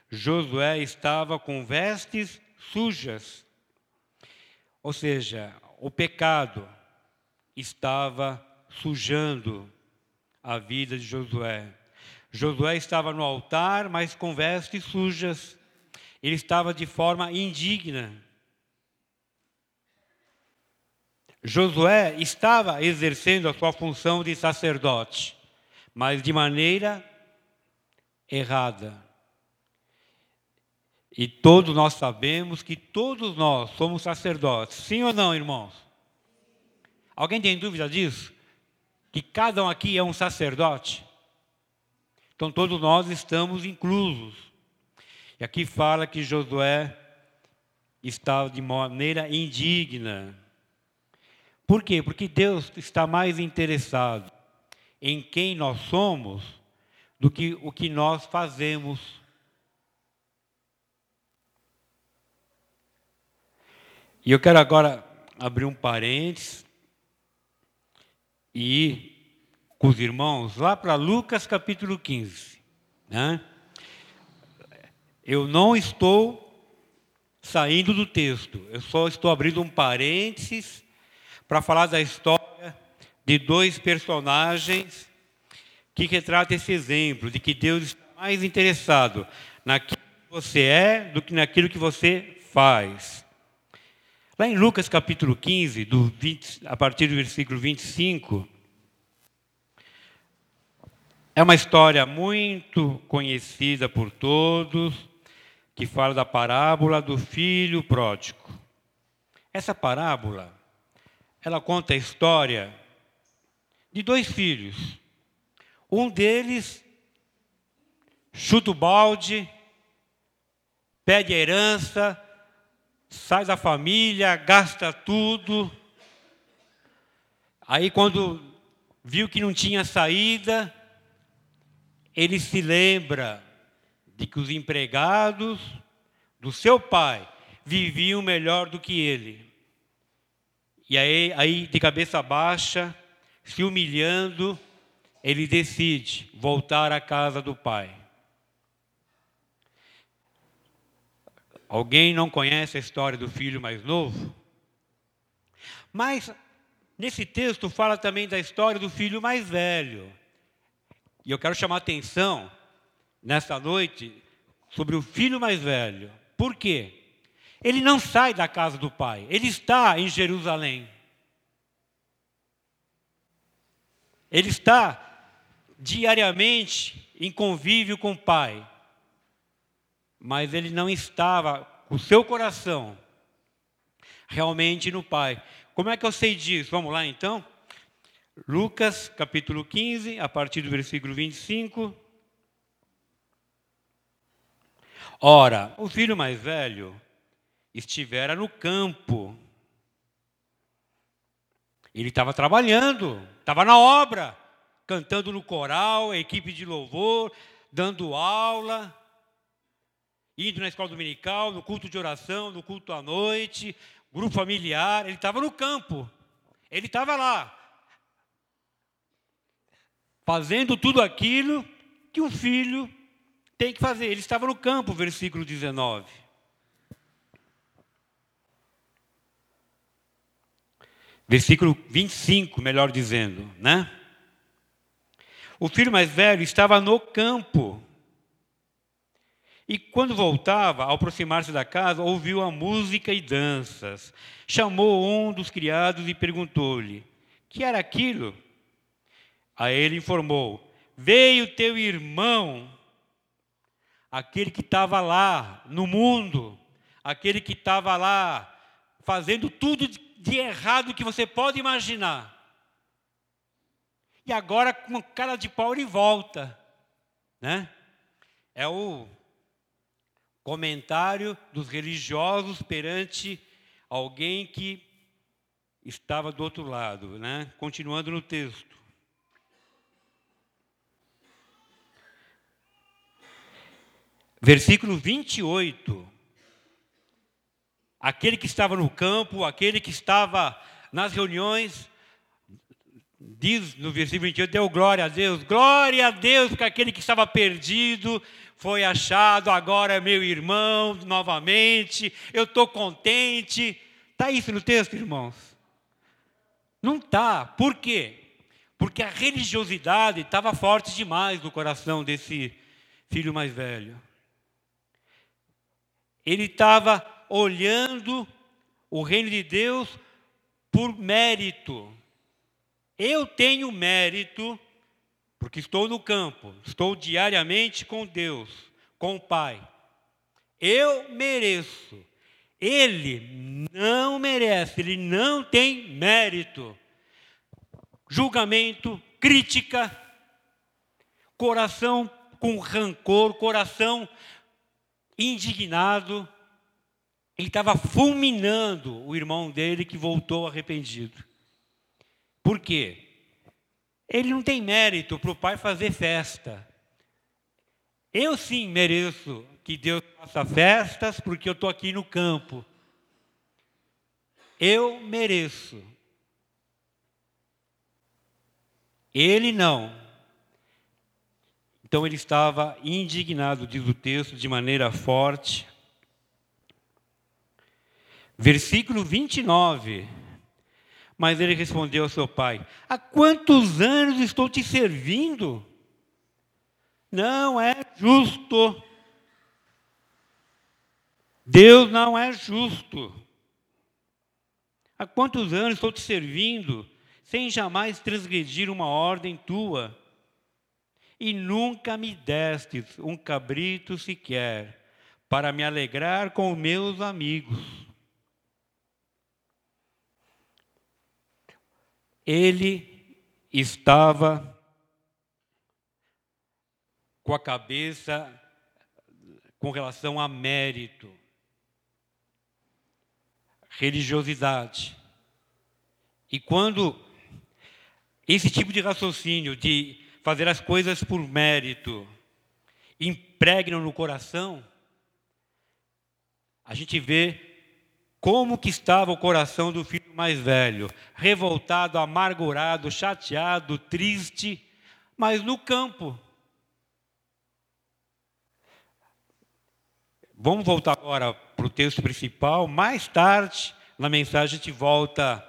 Josué estava com vestes sujas. Ou seja, o pecado estava sujando a vida de Josué. Josué estava no altar, mas com vestes sujas. Ele estava de forma indigna. Josué estava exercendo a sua função de sacerdote, mas de maneira errada. E todos nós sabemos que todos nós somos sacerdotes, sim ou não, irmãos? Alguém tem dúvida disso? Que cada um aqui é um sacerdote? Então todos nós estamos inclusos. E aqui fala que Josué estava de maneira indigna. Por quê? Porque Deus está mais interessado em quem nós somos do que o que nós fazemos. E eu quero agora abrir um parênteses e com os irmãos lá para Lucas capítulo 15. Né? Eu não estou saindo do texto, eu só estou abrindo um parênteses para falar da história de dois personagens que retratam esse exemplo de que Deus está mais interessado naquilo que você é do que naquilo que você faz. Lá em Lucas capítulo 15, do 20, a partir do versículo 25, é uma história muito conhecida por todos, que fala da parábola do filho pródigo. Essa parábola, ela conta a história de dois filhos. Um deles chuta o balde, pede a herança, sai da família, gasta tudo. Aí, quando viu que não tinha saída, ele se lembra de que os empregados do seu pai viviam melhor do que ele. E aí, aí de cabeça baixa, se humilhando, ele decide voltar à casa do pai. Alguém não conhece a história do filho mais novo? Mas nesse texto fala também da história do filho mais velho. E eu quero chamar atenção nessa noite sobre o filho mais velho. Por quê? Ele não sai da casa do pai, ele está em Jerusalém. Ele está diariamente em convívio com o pai, mas ele não estava com o seu coração realmente no pai. Como é que eu sei disso? Vamos lá então? Lucas capítulo 15, a partir do versículo 25. Ora, o filho mais velho estivera no campo. Ele estava trabalhando, estava na obra, cantando no coral, equipe de louvor, dando aula, indo na escola dominical, no culto de oração, no culto à noite, grupo familiar. Ele estava no campo, ele estava lá, fazendo tudo aquilo que um filho tem que fazer. Ele estava no campo, versículo 19. Versículo 25, melhor dizendo, né? O filho mais velho estava no campo. E quando voltava, ao aproximar-se da casa, ouviu a música e danças. Chamou um dos criados e perguntou-lhe: Que era aquilo? A ele informou: Veio teu irmão, aquele que estava lá no mundo, aquele que estava lá fazendo tudo de errado que você pode imaginar. E agora, com cara de pau, ele volta. Né? É o comentário dos religiosos perante alguém que estava do outro lado. Né? Continuando no texto. Versículo 28. Aquele que estava no campo, aquele que estava nas reuniões, diz no versículo 28, deu glória a Deus, glória a Deus, porque aquele que estava perdido foi achado, agora é meu irmão novamente, eu estou contente. Está isso no texto, irmãos? Não está. Por quê? Porque a religiosidade estava forte demais no coração desse filho mais velho ele estava olhando o reino de Deus por mérito. Eu tenho mérito, porque estou no campo, estou diariamente com Deus, com o Pai. Eu mereço. Ele não merece, ele não tem mérito. Julgamento, crítica, coração com rancor, coração indignado, ele estava fulminando o irmão dele que voltou arrependido. Por quê? Ele não tem mérito para o pai fazer festa. Eu sim mereço que Deus faça festas porque eu estou aqui no campo. Eu mereço. Ele não. Então ele estava indignado, diz o texto, de maneira forte. Versículo 29. Mas ele respondeu ao seu pai: Há quantos anos estou te servindo? Não é justo. Deus não é justo. Há quantos anos estou te servindo, sem jamais transgredir uma ordem tua? e nunca me destes um cabrito sequer, para me alegrar com meus amigos. Ele estava com a cabeça com relação a mérito, religiosidade. E quando esse tipo de raciocínio de fazer as coisas por mérito, impregnam no coração, a gente vê como que estava o coração do filho mais velho, revoltado, amargurado, chateado, triste, mas no campo. Vamos voltar agora para o texto principal. Mais tarde, na mensagem, a gente volta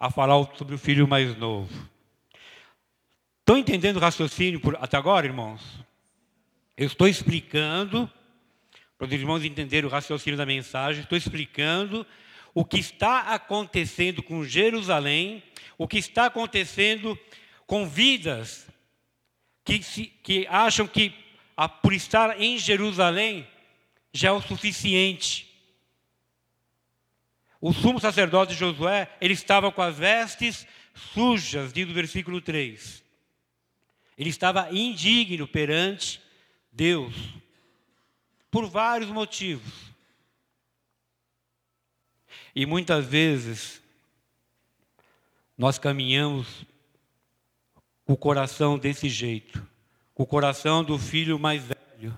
a falar sobre o filho mais novo. Estão entendendo o raciocínio por, até agora, irmãos? Eu estou explicando, para os irmãos entenderem o raciocínio da mensagem, estou explicando o que está acontecendo com Jerusalém, o que está acontecendo com vidas que, se, que acham que a, por estar em Jerusalém já é o suficiente. O sumo sacerdote Josué, ele estava com as vestes sujas, diz o versículo 3. Ele estava indigno perante Deus, por vários motivos. E muitas vezes, nós caminhamos o coração desse jeito, o coração do filho mais velho,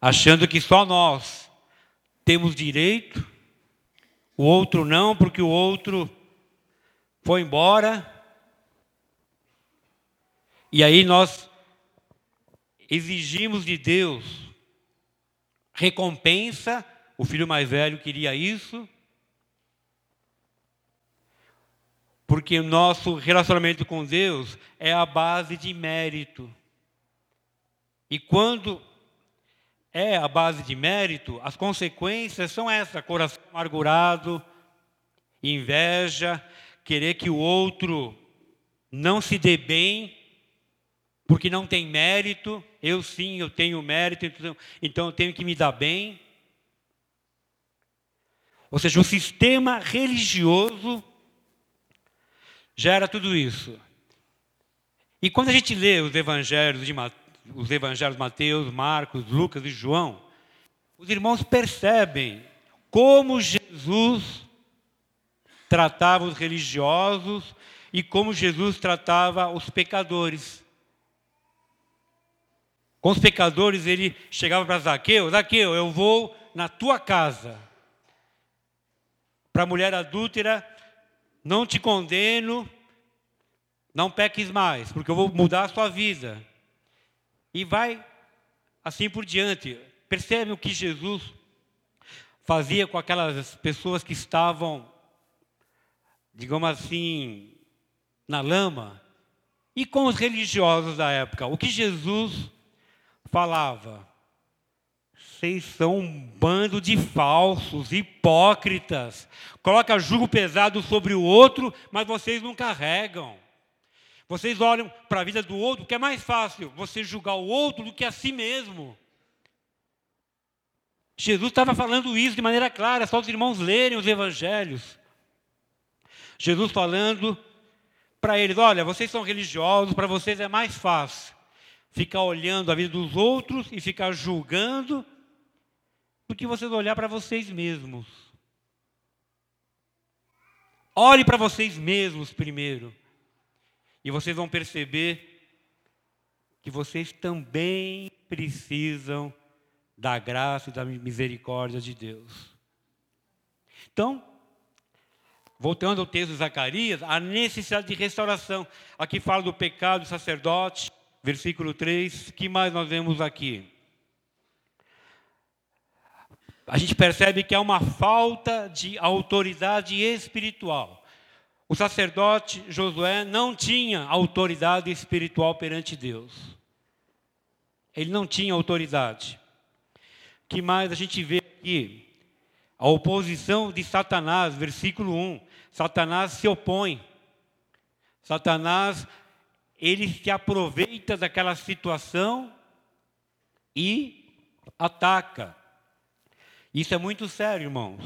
achando que só nós temos direito, o outro não, porque o outro foi embora. E aí nós exigimos de Deus recompensa, o filho mais velho queria isso, porque o nosso relacionamento com Deus é a base de mérito. E quando é a base de mérito, as consequências são essas: coração amargurado, inveja, querer que o outro não se dê bem, porque não tem mérito. Eu sim, eu tenho mérito, então, então eu tenho que me dar bem. Ou seja, o sistema religioso gera tudo isso. E quando a gente lê os evangelhos, de, os evangelhos Mateus, Marcos, Lucas e João, os irmãos percebem como Jesus tratava os religiosos e como Jesus tratava os pecadores. Com os pecadores, ele chegava para Zaqueu: Zaqueu, eu vou na tua casa. Para a mulher adúltera, não te condeno, não peques mais, porque eu vou mudar a sua vida. E vai assim por diante. Percebe o que Jesus fazia com aquelas pessoas que estavam, digamos assim, na lama? E com os religiosos da época? O que Jesus falava? Vocês são um bando de falsos, hipócritas. Coloca jugo pesado sobre o outro, mas vocês não carregam. Vocês olham para a vida do outro, que é mais fácil você julgar o outro do que a si mesmo. Jesus estava falando isso de maneira clara, só os irmãos lerem os evangelhos. Jesus falando para eles: olha, vocês são religiosos, para vocês é mais fácil ficar olhando a vida dos outros e ficar julgando do que vocês olhar para vocês mesmos. Olhe para vocês mesmos primeiro. E vocês vão perceber que vocês também precisam da graça e da misericórdia de Deus. Então, voltando ao texto de Zacarias, a necessidade de restauração. Aqui fala do pecado do sacerdote, versículo 3. que mais nós vemos aqui? a gente percebe que há uma falta de autoridade espiritual. O sacerdote Josué não tinha autoridade espiritual perante Deus. Ele não tinha autoridade. que mais a gente vê aqui? A oposição de Satanás, versículo 1. Satanás se opõe. Satanás, ele se aproveita daquela situação e ataca. Isso é muito sério, irmãos.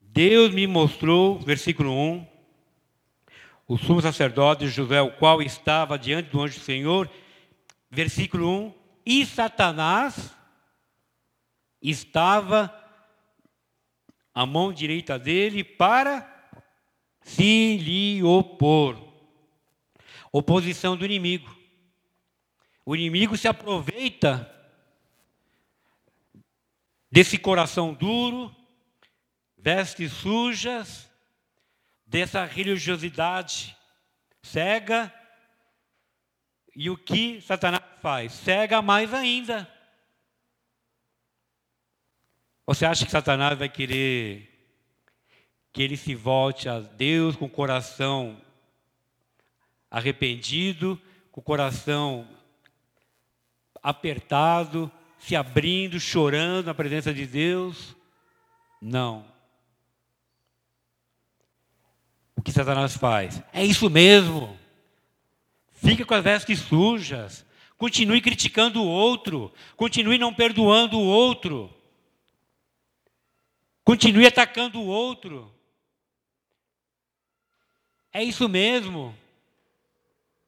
Deus me mostrou, versículo 1, o sumo sacerdote José, o qual estava diante do anjo do Senhor, versículo 1, e Satanás estava à mão direita dele para se lhe opor. Oposição do inimigo. O inimigo se aproveita desse coração duro, vestes sujas, dessa religiosidade cega. E o que Satanás faz? Cega mais ainda. Você acha que Satanás vai querer que ele se volte a Deus com o coração arrependido, com o coração apertado, se abrindo, chorando na presença de Deus. Não. O que Satanás faz? É isso mesmo. fica com as vestes sujas, continue criticando o outro, continue não perdoando o outro, continue atacando o outro. É isso mesmo.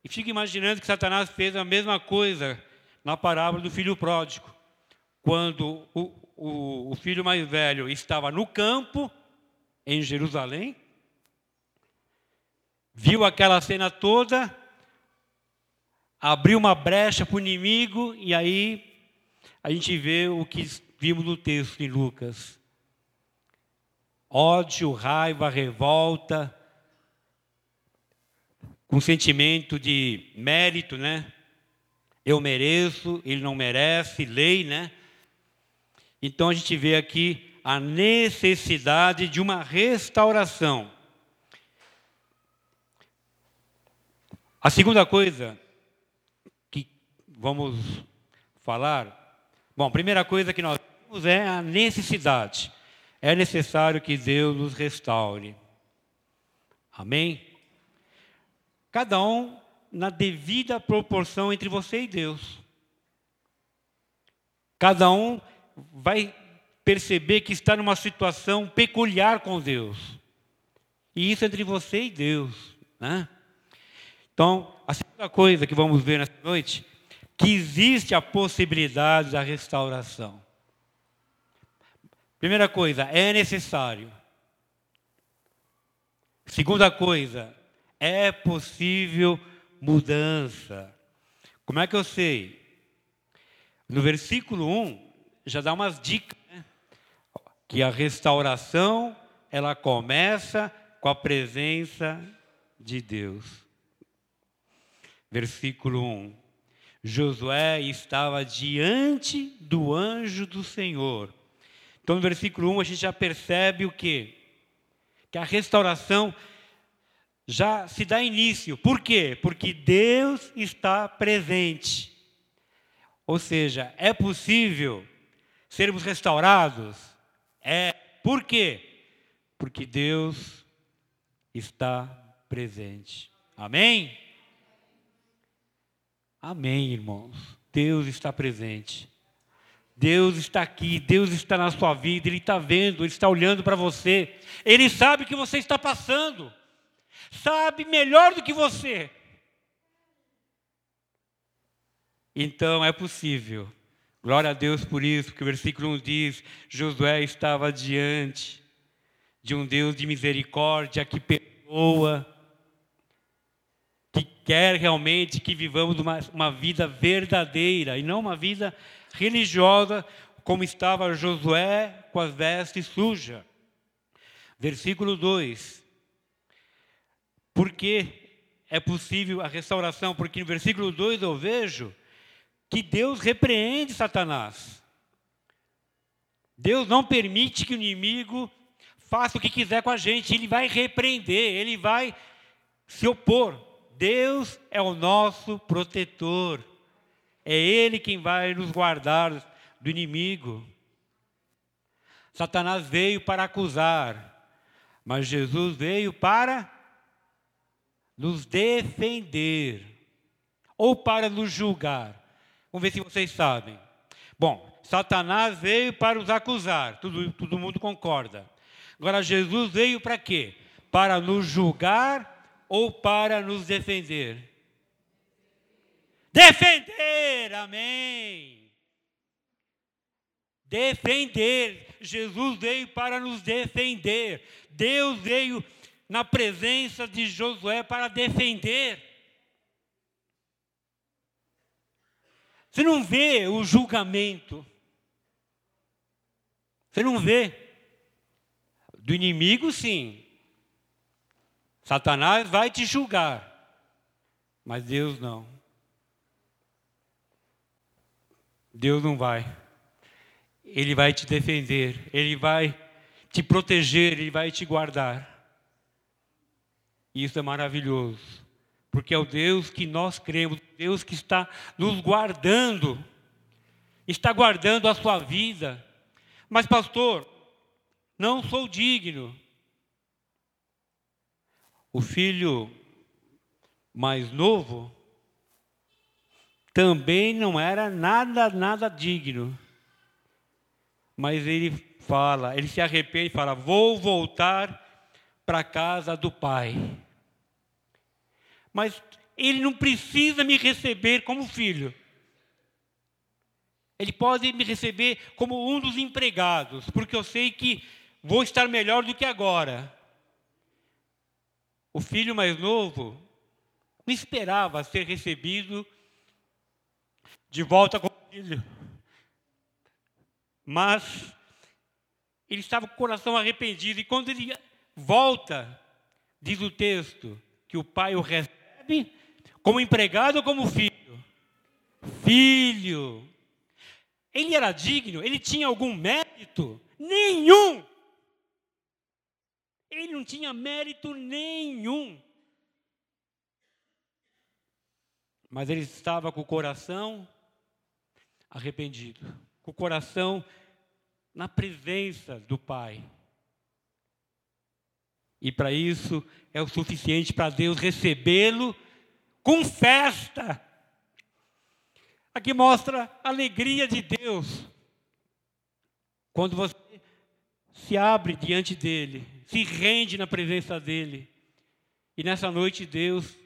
E fica imaginando que Satanás fez a mesma coisa na parábola do filho pródigo. Quando o, o, o filho mais velho estava no campo, em Jerusalém, viu aquela cena toda, abriu uma brecha para o inimigo, e aí a gente vê o que vimos no texto em Lucas: ódio, raiva, revolta, com sentimento de mérito, né? Eu mereço, ele não merece, lei, né? Então a gente vê aqui a necessidade de uma restauração. A segunda coisa que vamos falar, bom, a primeira coisa que nós temos é a necessidade. É necessário que Deus nos restaure. Amém? Cada um na devida proporção entre você e Deus. Cada um vai perceber que está numa situação peculiar com Deus. E isso entre você e Deus. Né? Então, a segunda coisa que vamos ver nessa noite, que existe a possibilidade da restauração. Primeira coisa, é necessário. Segunda coisa, é possível mudança. Como é que eu sei? No versículo 1, já dá umas dicas, né? que a restauração, ela começa com a presença de Deus. Versículo 1. Josué estava diante do anjo do Senhor. Então, no versículo 1, a gente já percebe o quê? Que a restauração já se dá início. Por quê? Porque Deus está presente. Ou seja, é possível sermos restaurados? É. Por quê? Porque Deus está presente. Amém? Amém, irmãos. Deus está presente. Deus está aqui, Deus está na sua vida, Ele está vendo, Ele está olhando para você, Ele sabe o que você está passando sabe melhor do que você. Então é possível. Glória a Deus por isso, que o versículo 1 diz: Josué estava diante de um Deus de misericórdia que perdoa, que quer realmente que vivamos uma, uma vida verdadeira e não uma vida religiosa, como estava Josué com as vestes sujas. Versículo 2: por que é possível a restauração? Porque no versículo 2 eu vejo que Deus repreende Satanás. Deus não permite que o inimigo faça o que quiser com a gente, ele vai repreender, ele vai se opor. Deus é o nosso protetor. É Ele quem vai nos guardar do inimigo. Satanás veio para acusar, mas Jesus veio para nos defender ou para nos julgar. Vamos ver se vocês sabem. Bom, Satanás veio para nos acusar, todo, todo mundo concorda. Agora, Jesus veio para quê? Para nos julgar ou para nos defender? Defender, amém. Defender. Jesus veio para nos defender. Deus veio na presença de Josué para defender. Você não vê o julgamento. Você não vê. Do inimigo, sim. Satanás vai te julgar. Mas Deus não. Deus não vai. Ele vai te defender. Ele vai te proteger. Ele vai te guardar. E isso é maravilhoso, porque é o Deus que nós cremos, Deus que está nos guardando, está guardando a sua vida. Mas, pastor, não sou digno. O filho mais novo também não era nada, nada digno. Mas ele fala, ele se arrepende e fala: Vou voltar para a casa do pai. Mas ele não precisa me receber como filho. Ele pode me receber como um dos empregados, porque eu sei que vou estar melhor do que agora. O filho mais novo não esperava ser recebido de volta com o filho. Mas ele estava com o coração arrependido, e quando ele volta, diz o texto, que o pai o recebe como empregado ou como filho? Filho. Ele era digno? Ele tinha algum mérito? Nenhum. Ele não tinha mérito nenhum. Mas ele estava com o coração arrependido, com o coração na presença do Pai. E para isso é o suficiente para Deus recebê-lo com festa. Aqui mostra a alegria de Deus. Quando você se abre diante dele, se rende na presença dele. E nessa noite Deus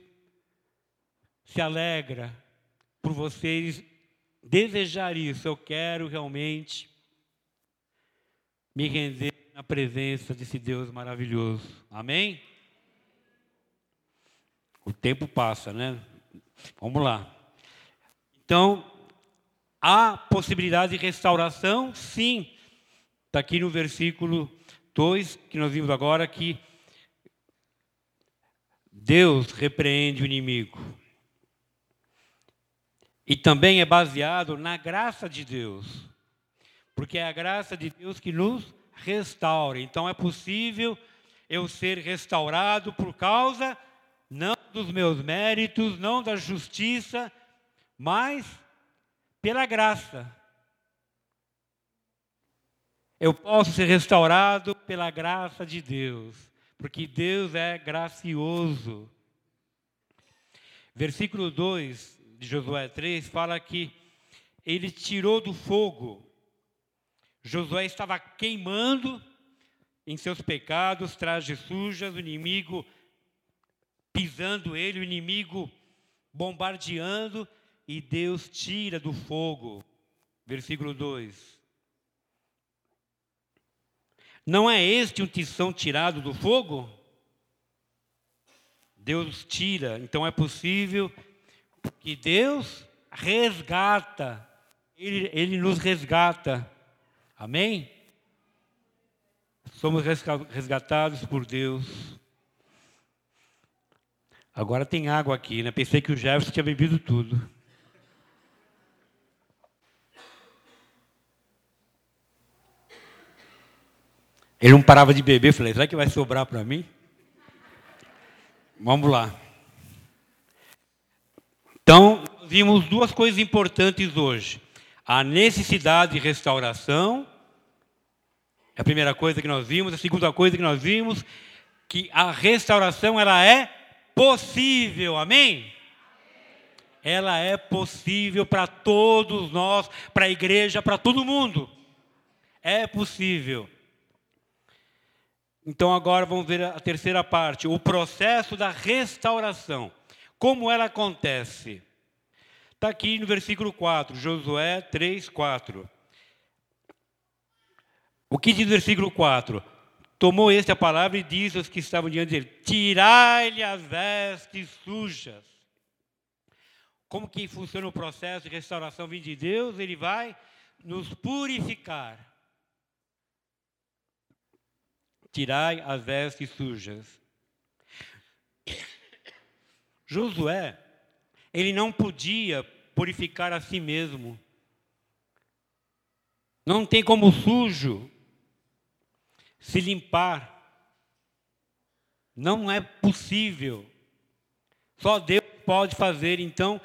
se alegra por vocês desejar isso. Eu quero realmente me render na presença desse Deus maravilhoso. Amém? O tempo passa, né? Vamos lá. Então, há possibilidade de restauração? Sim. Está aqui no versículo 2, que nós vimos agora, que Deus repreende o inimigo. E também é baseado na graça de Deus. Porque é a graça de Deus que nos restaura. Então é possível eu ser restaurado por causa não dos meus méritos, não da justiça, mas pela graça. Eu posso ser restaurado pela graça de Deus, porque Deus é gracioso. Versículo 2 de Josué 3 fala que ele tirou do fogo. Josué estava queimando em seus pecados, trajes sujas, o inimigo pisando ele, o inimigo bombardeando, e Deus tira do fogo. Versículo 2. Não é este um tição tirado do fogo? Deus tira, então é possível que Deus resgata, Ele, Ele nos resgata. Amém? Somos resgatados por Deus. Agora tem água aqui, né? Pensei que o Jefferson tinha bebido tudo. Ele não parava de beber, falei, será que vai sobrar para mim? Vamos lá. Então, vimos duas coisas importantes hoje. A necessidade de restauração, é a primeira coisa que nós vimos. A segunda coisa que nós vimos, que a restauração ela é possível, amém? Ela é possível para todos nós, para a igreja, para todo mundo. É possível. Então agora vamos ver a terceira parte, o processo da restauração. Como ela acontece? Está aqui no versículo 4, Josué 3, 4. O que diz o versículo 4? Tomou este a palavra e disse aos que estavam diante dele: Tirai-lhe as vestes sujas. Como que funciona o processo de restauração vindo de Deus? Ele vai nos purificar. Tirai as vestes sujas. Josué, ele não podia purificar a si mesmo. Não tem como sujo se limpar. Não é possível. Só Deus pode fazer. Então,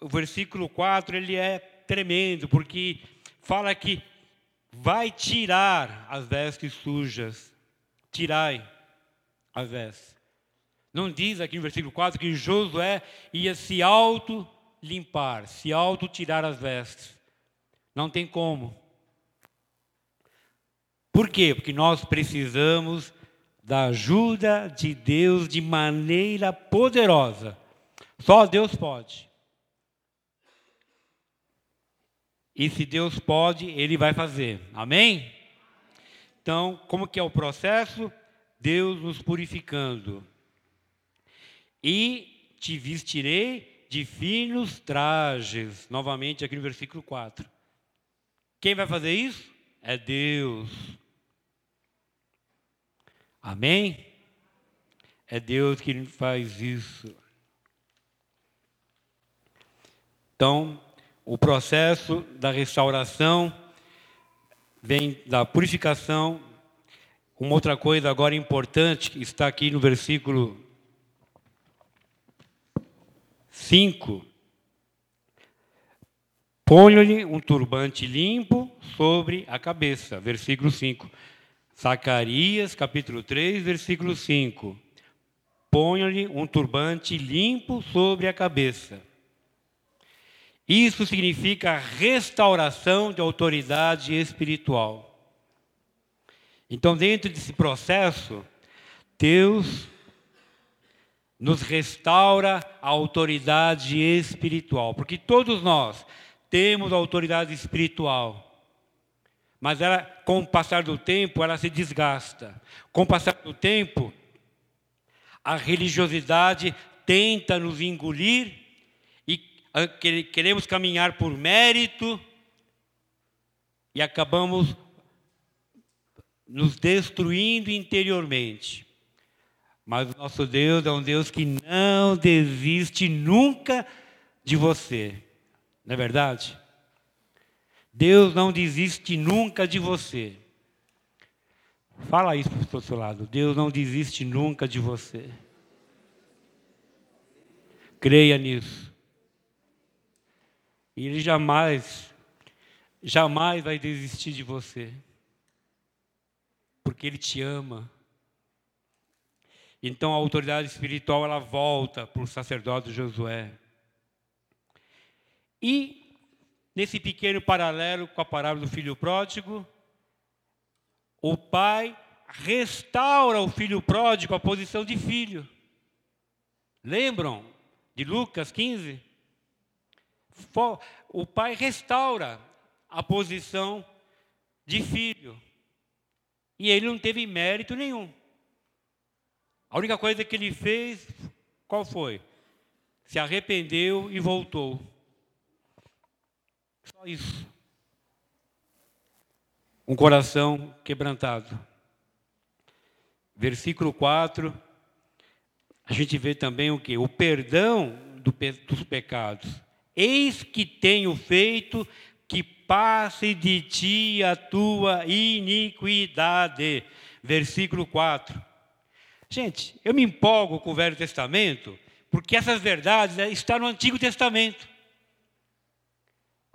o versículo 4 ele é tremendo, porque fala que vai tirar as vestes sujas. Tirai as vestes. Não diz aqui no versículo 4 que Josué ia se auto limpar, se auto tirar as vestes. Não tem como. Por quê? Porque nós precisamos da ajuda de Deus de maneira poderosa. Só Deus pode. E se Deus pode, Ele vai fazer. Amém? Então, como que é o processo? Deus nos purificando. E te vestirei de finos trajes. Novamente aqui no versículo 4. Quem vai fazer isso? É Deus. Amém? É Deus que faz isso. Então, o processo da restauração vem da purificação. Uma outra coisa agora importante está aqui no versículo 5. Ponha-lhe um turbante limpo sobre a cabeça. Versículo 5. Zacarias, capítulo 3, versículo 5. Ponha-lhe um turbante limpo sobre a cabeça. Isso significa restauração de autoridade espiritual. Então, dentro desse processo, Deus nos restaura a autoridade espiritual, porque todos nós temos autoridade espiritual. Mas ela, com o passar do tempo, ela se desgasta. Com o passar do tempo, a religiosidade tenta nos engolir e queremos caminhar por mérito e acabamos nos destruindo interiormente. Mas o nosso Deus é um Deus que não desiste nunca de você. Não é verdade? Deus não desiste nunca de você. Fala isso para o seu lado. Deus não desiste nunca de você. Creia nisso. E Ele jamais, jamais vai desistir de você. Porque Ele te ama. Então a autoridade espiritual ela volta para o sacerdote Josué. E Nesse pequeno paralelo com a parábola do filho pródigo, o pai restaura o filho pródigo à posição de filho. Lembram de Lucas 15? O pai restaura a posição de filho. E ele não teve mérito nenhum. A única coisa que ele fez, qual foi? Se arrependeu e voltou. Só isso. Um coração quebrantado. Versículo 4, a gente vê também o que? O perdão do, dos pecados. Eis que tenho feito que passe de ti a tua iniquidade. Versículo 4. Gente, eu me empolgo com o Velho Testamento, porque essas verdades né, estão no Antigo Testamento.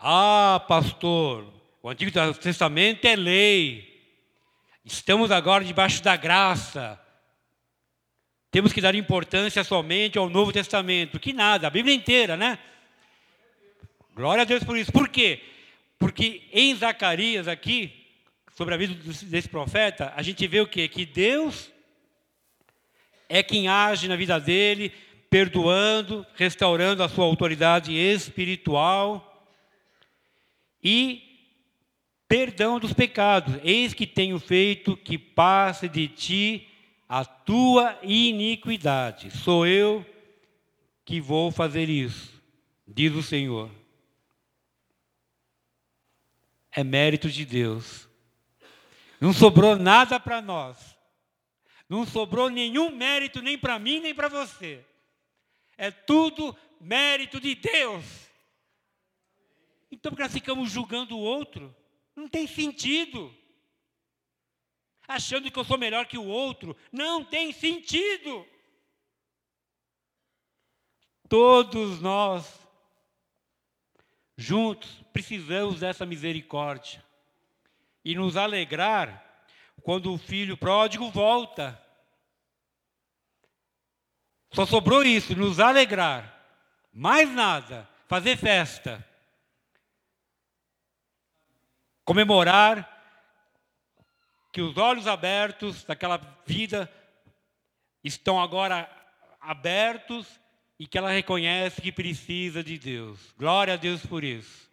Ah, pastor, o Antigo Testamento é lei. Estamos agora debaixo da graça. Temos que dar importância somente ao Novo Testamento. Que nada, a Bíblia inteira, né? Glória a Deus por isso. Por quê? Porque em Zacarias aqui, sobre a vida desse profeta, a gente vê o quê? Que Deus é quem age na vida dele, perdoando, restaurando a sua autoridade espiritual e perdão dos pecados. Eis que tenho feito que passe de ti a tua iniquidade. Sou eu que vou fazer isso, diz o Senhor. É mérito de Deus. Não sobrou nada para nós. Não sobrou nenhum mérito nem para mim nem para você. É tudo mérito de Deus. Então, porque nós ficamos julgando o outro, não tem sentido. Achando que eu sou melhor que o outro, não tem sentido. Todos nós, juntos, precisamos dessa misericórdia e nos alegrar quando o filho pródigo volta. Só sobrou isso, nos alegrar. Mais nada fazer festa, comemorar que os olhos abertos daquela vida estão agora abertos e que ela reconhece que precisa de Deus. Glória a Deus por isso.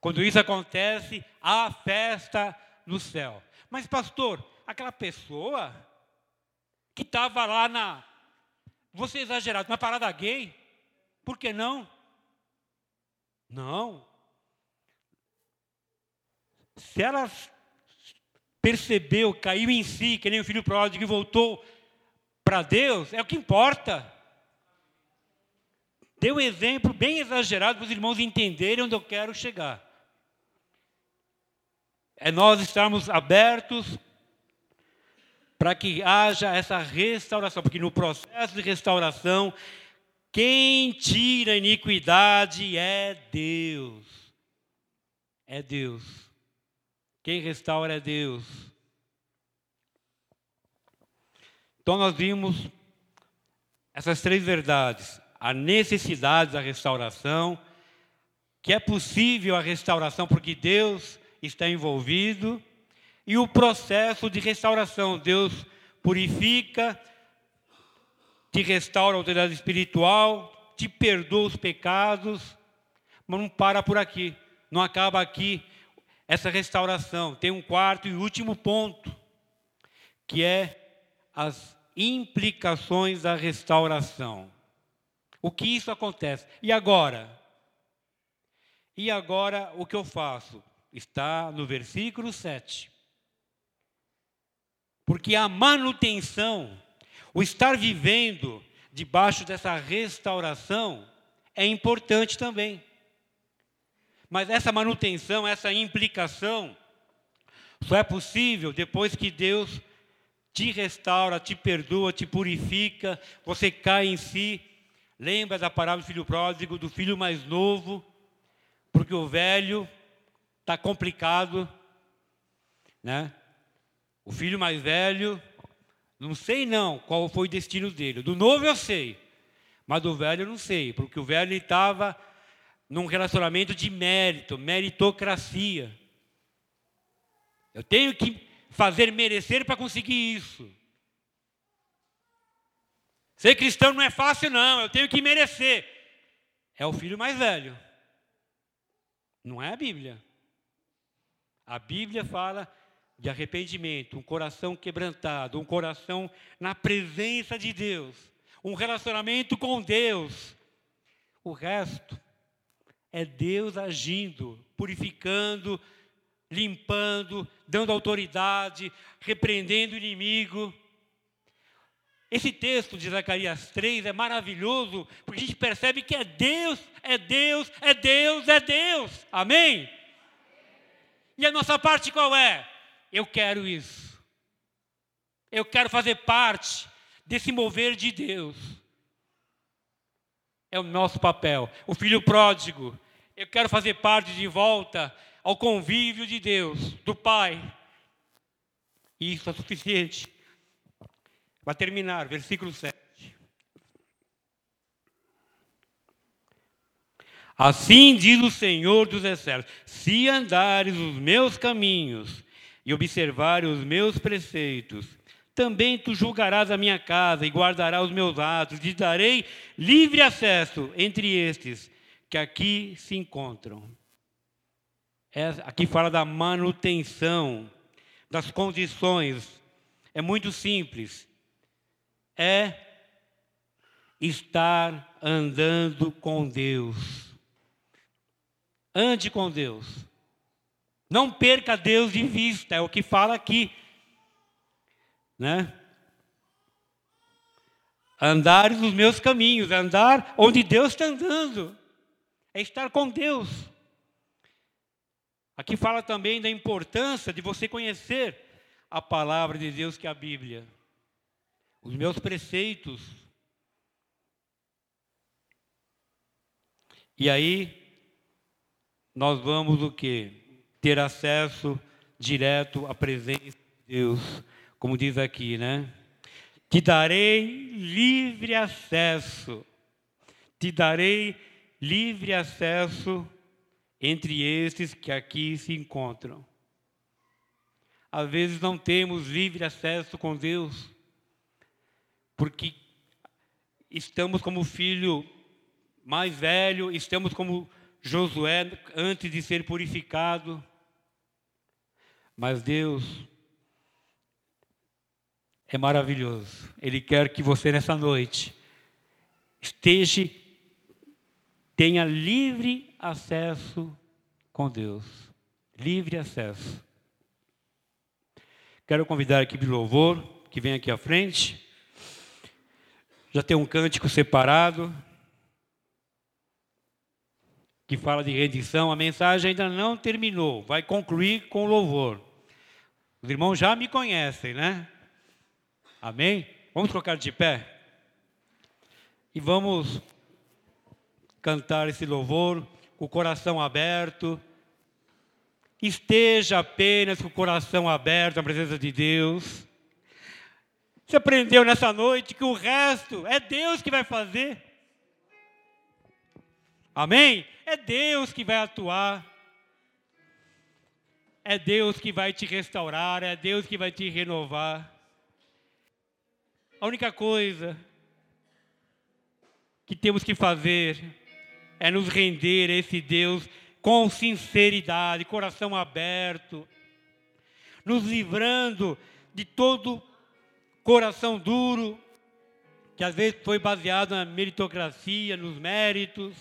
Quando isso acontece, há festa no céu. Mas, pastor, aquela pessoa que estava lá na. Vou ser exagerado, na parada gay, por que não? Não. Se ela percebeu, caiu em si, que nem o filho pródigo e voltou para Deus, é o que importa. Deu um exemplo bem exagerado para os irmãos entenderem onde eu quero chegar. É nós estarmos abertos para que haja essa restauração, porque no processo de restauração, quem tira a iniquidade é Deus. É Deus. Quem restaura é Deus. Então nós vimos essas três verdades: a necessidade da restauração, que é possível a restauração porque Deus está envolvido, e o processo de restauração. Deus purifica, te restaura a autoridade espiritual, te perdoa os pecados, mas não para por aqui, não acaba aqui essa restauração. Tem um quarto e último ponto, que é as implicações da restauração. O que isso acontece? E agora? E agora o que eu faço? Está no versículo 7. Porque a manutenção, o estar vivendo debaixo dessa restauração, é importante também. Mas essa manutenção, essa implicação, só é possível depois que Deus te restaura, te perdoa, te purifica, você cai em si. Lembra da parábola do filho pródigo, do filho mais novo, porque o velho está complicado, né? O filho mais velho, não sei não qual foi o destino dele. Do novo eu sei, mas do velho eu não sei, porque o velho estava num relacionamento de mérito, meritocracia. Eu tenho que fazer merecer para conseguir isso. Ser cristão não é fácil, não, eu tenho que merecer. É o filho mais velho. Não é a Bíblia. A Bíblia fala de arrependimento, um coração quebrantado, um coração na presença de Deus, um relacionamento com Deus. O resto é Deus agindo, purificando, limpando, dando autoridade, repreendendo o inimigo. Esse texto de Zacarias 3 é maravilhoso, porque a gente percebe que é Deus, é Deus, é Deus, é Deus. Amém? E a nossa parte qual é? Eu quero isso. Eu quero fazer parte desse mover de Deus. É o nosso papel. O filho pródigo. Eu quero fazer parte de volta ao convívio de Deus, do Pai. Isso é suficiente. Vai terminar, versículo 7. Assim diz o Senhor dos Exércitos: se andares os meus caminhos e observares os meus preceitos, também tu julgarás a minha casa e guardarás os meus atos, e darei livre acesso entre estes que aqui se encontram. É, aqui fala da manutenção, das condições. É muito simples. É estar andando com Deus. Ande com Deus. Não perca Deus de vista, é o que fala aqui. Né? Andar nos meus caminhos, andar onde Deus está andando, é estar com Deus. Aqui fala também da importância de você conhecer a palavra de Deus, que é a Bíblia, os meus preceitos. E aí, nós vamos o que? ter acesso direto à presença de Deus, como diz aqui, né? Te darei livre acesso, te darei livre acesso entre estes que aqui se encontram. Às vezes não temos livre acesso com Deus, porque estamos como filho mais velho, estamos como Josué antes de ser purificado. Mas Deus é maravilhoso. Ele quer que você nessa noite esteja tenha livre acesso com Deus. Livre acesso. Quero convidar a equipe de louvor que vem aqui à frente. Já tem um cântico separado que fala de rendição. A mensagem ainda não terminou, vai concluir com louvor. Os irmãos já me conhecem, né? Amém? Vamos colocar de pé? E vamos cantar esse louvor com o coração aberto. Esteja apenas com o coração aberto na presença de Deus. Você aprendeu nessa noite que o resto é Deus que vai fazer. Amém? É Deus que vai atuar. É Deus que vai te restaurar, é Deus que vai te renovar. A única coisa que temos que fazer é nos render a esse Deus com sinceridade, coração aberto, nos livrando de todo coração duro, que às vezes foi baseado na meritocracia, nos méritos,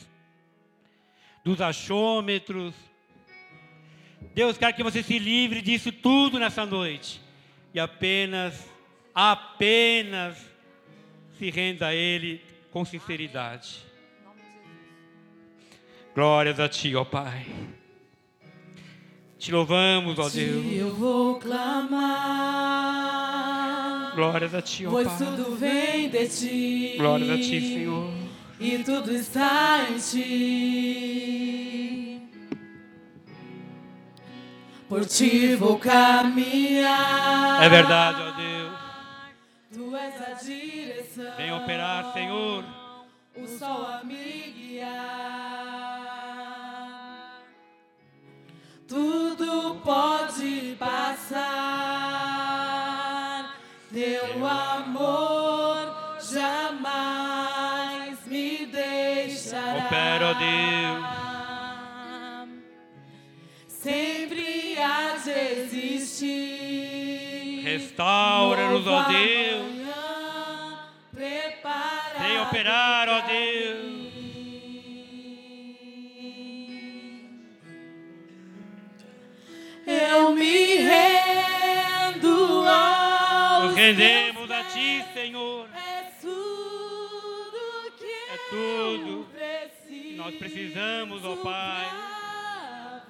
dos achômetros. Deus quer que você se livre disso tudo nessa noite e apenas, apenas se renda a Ele com sinceridade. Glórias a Ti, ó Pai. Te louvamos, ó Deus. Eu vou clamar. Glórias a Ti, ó pois Pai. tudo vem de Ti. Glórias a Ti, Senhor. E tudo está em Ti. Por Ti vou caminhar. É verdade, ó Deus. Tu és a direção. Vem operar, Senhor. O sol a me guiar. Tudo pode passar. Teu amor jamais me deixará. Opera, Deus. Sempre há de existir. Restaura-nos, ó Deus. Vem operar, ó Deus. Rendemos a Ti, Senhor. É tudo que É tudo preciso. Nós precisamos, ó Pai.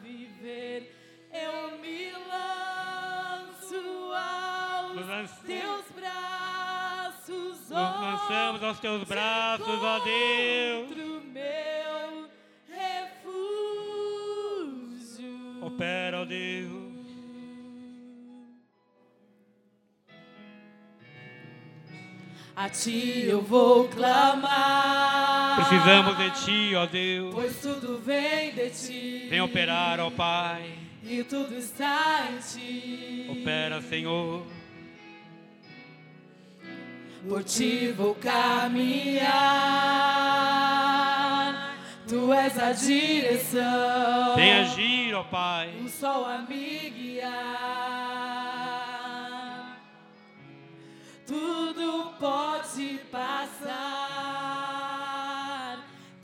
viver. Eu me lanço aos teus braços, Nos lançamos aos Teus braços, ó Deus. Meu refúgio. Opera, ó Deus. A ti eu vou clamar. Precisamos de Ti, ó Deus. Pois tudo vem de ti. Vem operar, ó Pai. E tudo está em ti. Opera, Senhor. Por ti vou caminhar. Tu és a direção. Vem agir, ó Pai. O sol a me guiar. Tudo pode passar.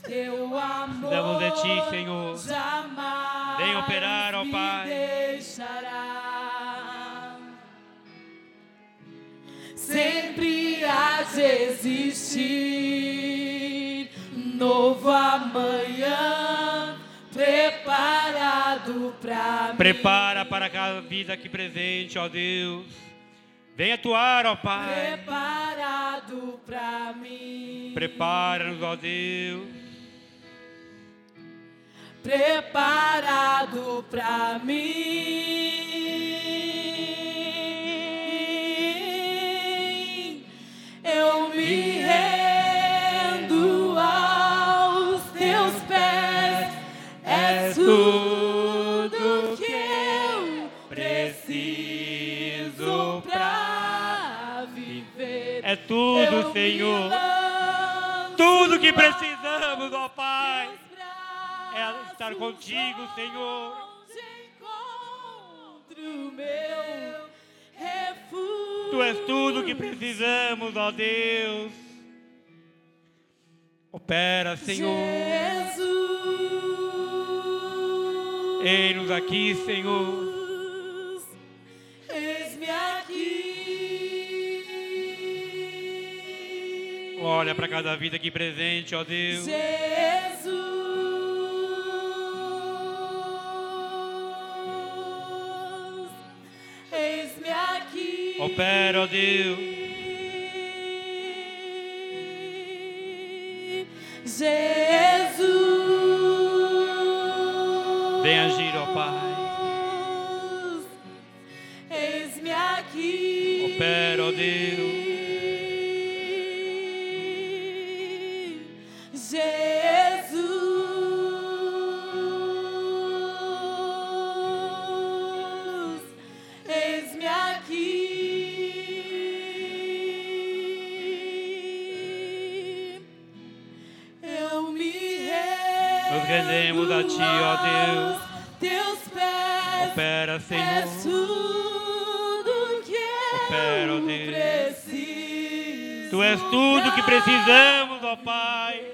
Teu amor. Precisamos de Ti, Senhor. Jamais. Vem operar, ó me Pai. deixará. Sempre há de existir novo amanhã preparado para mim. Prepara para cada vida aqui presente, ó Deus. Vem atuar, ó Pai. preparado para mim. Prepara-nos, ó Deus. preparado para mim. Tudo, Senhor. Tudo que precisamos, ó Pai, é estar contigo, Senhor. Tu és tudo que precisamos, ó Deus. Opera, Senhor. Ei-nos aqui, Senhor. Olha para cada vida aqui presente, ó Deus. Jesus, eis-me aqui. Opera, ó Deus. Jesus, Deus. Teus pés Opera, é Senhor. tudo que Opera, eu Deus. preciso. Tu és tudo que precisamos, ó Pai.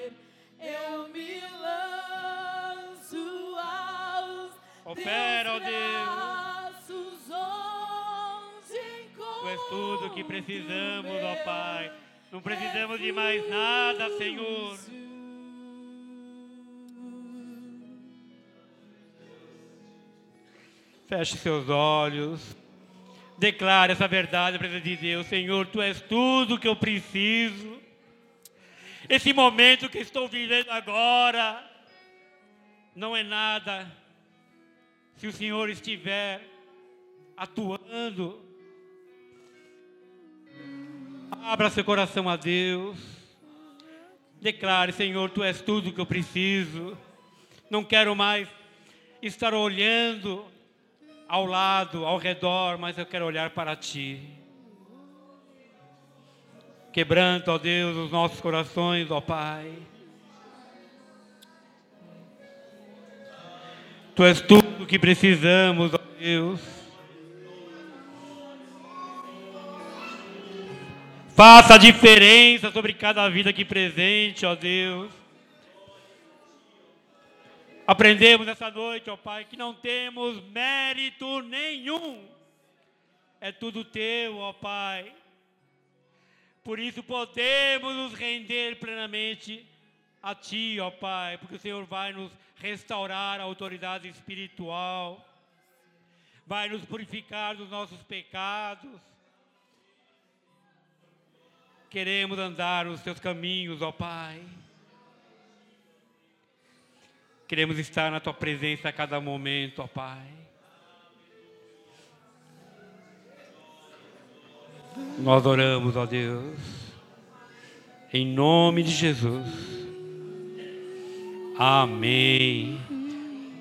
Eu me lanço aos Opera, ó teus braços, onde Tu és tudo que precisamos, ó Pai. Não precisamos de mais nada, Senhor. Feche seus olhos. Declare essa verdade para de Deus. Senhor, Tu és tudo que eu preciso. Esse momento que estou vivendo agora não é nada se o Senhor estiver atuando. Abra seu coração a Deus. Declare, Senhor, tu és tudo que eu preciso. Não quero mais estar olhando ao lado, ao redor, mas eu quero olhar para ti. Quebranta, ó Deus, os nossos corações, ó Pai. Tu és tudo que precisamos, ó Deus. Faça a diferença sobre cada vida aqui presente, ó Deus. Aprendemos nessa noite, ó Pai, que não temos mérito nenhum. É tudo teu, ó Pai. Por isso podemos nos render plenamente a Ti, ó Pai, porque o Senhor vai nos restaurar a autoridade espiritual, vai nos purificar dos nossos pecados. Queremos andar nos Teus caminhos, ó Pai. Queremos estar na Tua presença a cada momento, ó Pai. Nós oramos, ó Deus, em nome de Jesus. Amém.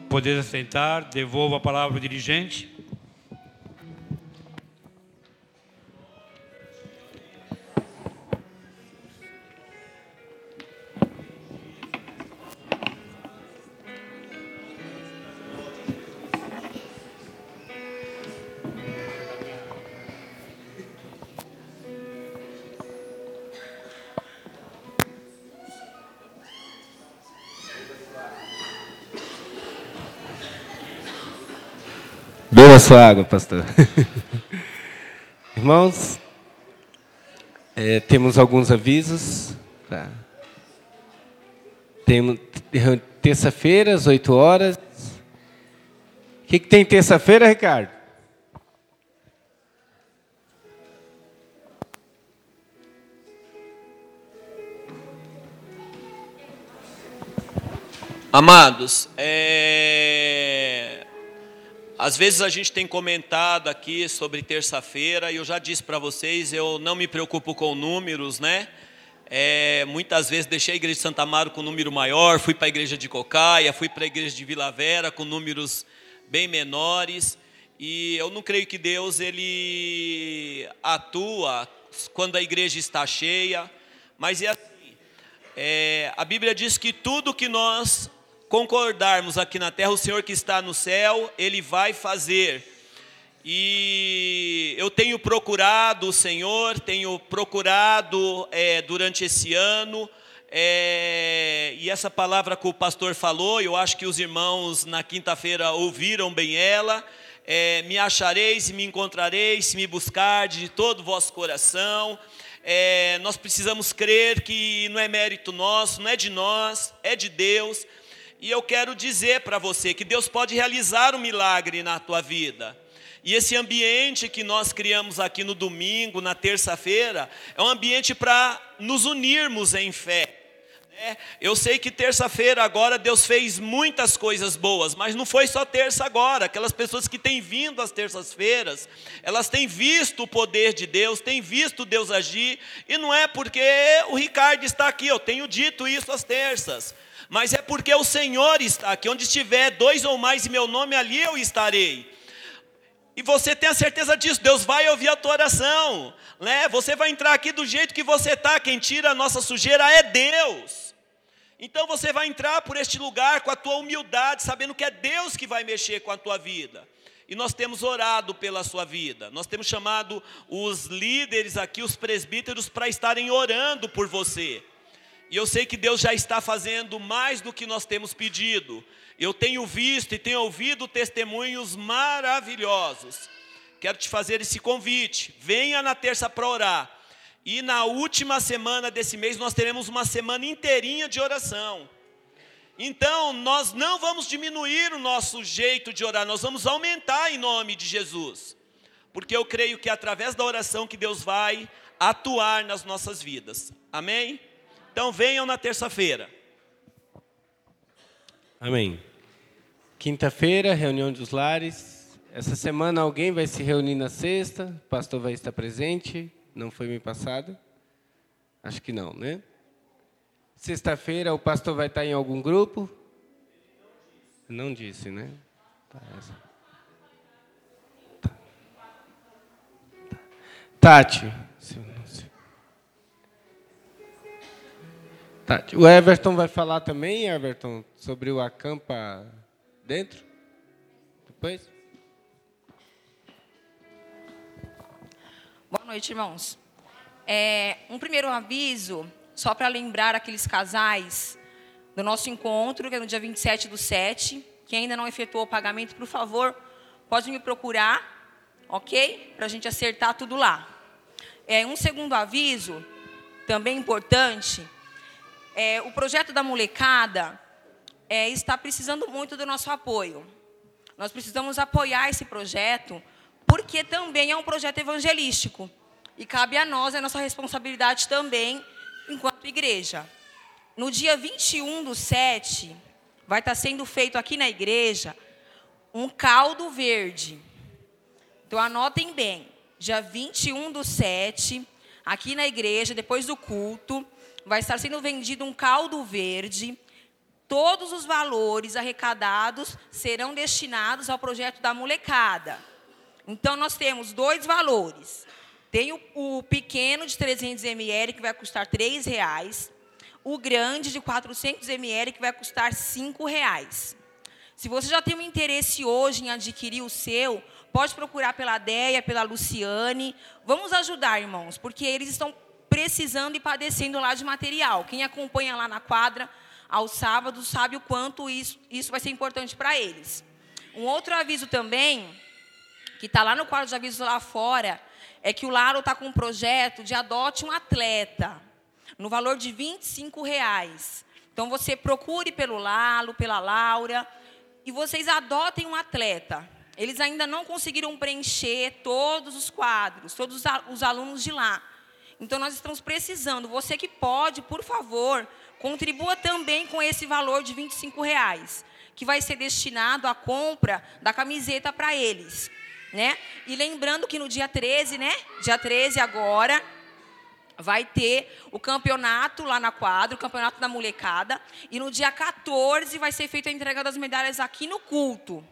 Poder sentar, devolvo a palavra ao dirigente. Beba sua água, pastor. <laughs> Irmãos, é, temos alguns avisos. Tá? Temos terça-feira, às 8 horas. O que, que tem terça-feira, Ricardo? Amados, é, às vezes a gente tem comentado aqui sobre terça-feira e eu já disse para vocês, eu não me preocupo com números, né? É, muitas vezes deixei a igreja de Santa Amaro com número maior, fui para a igreja de Cocaia, fui para a igreja de Vila Vera com números bem menores. E eu não creio que Deus ele atua quando a igreja está cheia, mas é assim. É, a Bíblia diz que tudo que nós concordarmos aqui na terra, o Senhor que está no céu, Ele vai fazer. E eu tenho procurado o Senhor, tenho procurado é, durante esse ano, é, e essa palavra que o pastor falou, eu acho que os irmãos na quinta-feira ouviram bem ela. É, me achareis e me encontrareis, se me buscar de todo o vosso coração. É, nós precisamos crer que não é mérito nosso, não é de nós, é de Deus. E eu quero dizer para você que Deus pode realizar um milagre na tua vida. E esse ambiente que nós criamos aqui no domingo, na terça-feira, é um ambiente para nos unirmos em fé. É, eu sei que terça-feira agora Deus fez muitas coisas boas, mas não foi só terça agora. Aquelas pessoas que têm vindo às terças-feiras, elas têm visto o poder de Deus, têm visto Deus agir, e não é porque o Ricardo está aqui, eu tenho dito isso às terças, mas é porque o Senhor está aqui. Onde estiver dois ou mais em meu nome, ali eu estarei. E você tem a certeza disso, Deus vai ouvir a tua oração. Né? Você vai entrar aqui do jeito que você está, quem tira a nossa sujeira é Deus. Então você vai entrar por este lugar com a tua humildade, sabendo que é Deus que vai mexer com a tua vida. E nós temos orado pela sua vida. Nós temos chamado os líderes aqui, os presbíteros, para estarem orando por você. E eu sei que Deus já está fazendo mais do que nós temos pedido. Eu tenho visto e tenho ouvido testemunhos maravilhosos. Quero te fazer esse convite. Venha na terça para orar. E na última semana desse mês nós teremos uma semana inteirinha de oração. Então, nós não vamos diminuir o nosso jeito de orar, nós vamos aumentar em nome de Jesus. Porque eu creio que é através da oração que Deus vai atuar nas nossas vidas. Amém? Então venham na terça-feira. Amém. Quinta-feira, reunião dos lares. Essa semana alguém vai se reunir na sexta, o pastor vai estar presente. Não foi me passado? Acho que não, né? Sexta-feira o pastor vai estar em algum grupo? Não disse, né? Tá, tá. Tá. Tati. Tati. O Everton vai falar também, Everton, sobre o acampa dentro? Depois? Boa noite, irmãos. É, um primeiro aviso, só para lembrar aqueles casais do nosso encontro, que é no dia 27 do 7. Quem ainda não efetuou o pagamento, por favor, pode me procurar, ok? Para a gente acertar tudo lá. É, um segundo aviso, também importante, é, o projeto da molecada é, está precisando muito do nosso apoio. Nós precisamos apoiar esse projeto porque também é um projeto evangelístico. E cabe a nós, é nossa responsabilidade também, enquanto igreja. No dia 21 do 7, vai estar sendo feito aqui na igreja um caldo verde. Então anotem bem, dia 21 do 7, aqui na igreja, depois do culto, vai estar sendo vendido um caldo verde. Todos os valores arrecadados serão destinados ao projeto da molecada. Então, nós temos dois valores. Tem o, o pequeno de 300 ml, que vai custar R$ reais. O grande de 400 ml, que vai custar R$ reais. Se você já tem um interesse hoje em adquirir o seu, pode procurar pela Deia, pela Luciane. Vamos ajudar, irmãos, porque eles estão precisando e padecendo lá de material. Quem acompanha lá na quadra aos sábados sabe o quanto isso, isso vai ser importante para eles. Um outro aviso também que está lá no quadro de avisos lá fora, é que o Laro está com um projeto de adote um atleta, no valor de 25 reais. Então você procure pelo Lalo, pela Laura, e vocês adotem um atleta. Eles ainda não conseguiram preencher todos os quadros, todos os alunos de lá. Então nós estamos precisando. Você que pode, por favor, contribua também com esse valor de 25 reais, que vai ser destinado à compra da camiseta para eles né? E lembrando que no dia 13, né? Dia 13 agora vai ter o campeonato lá na quadra, o campeonato da molecada, e no dia 14 vai ser feita a entrega das medalhas aqui no culto.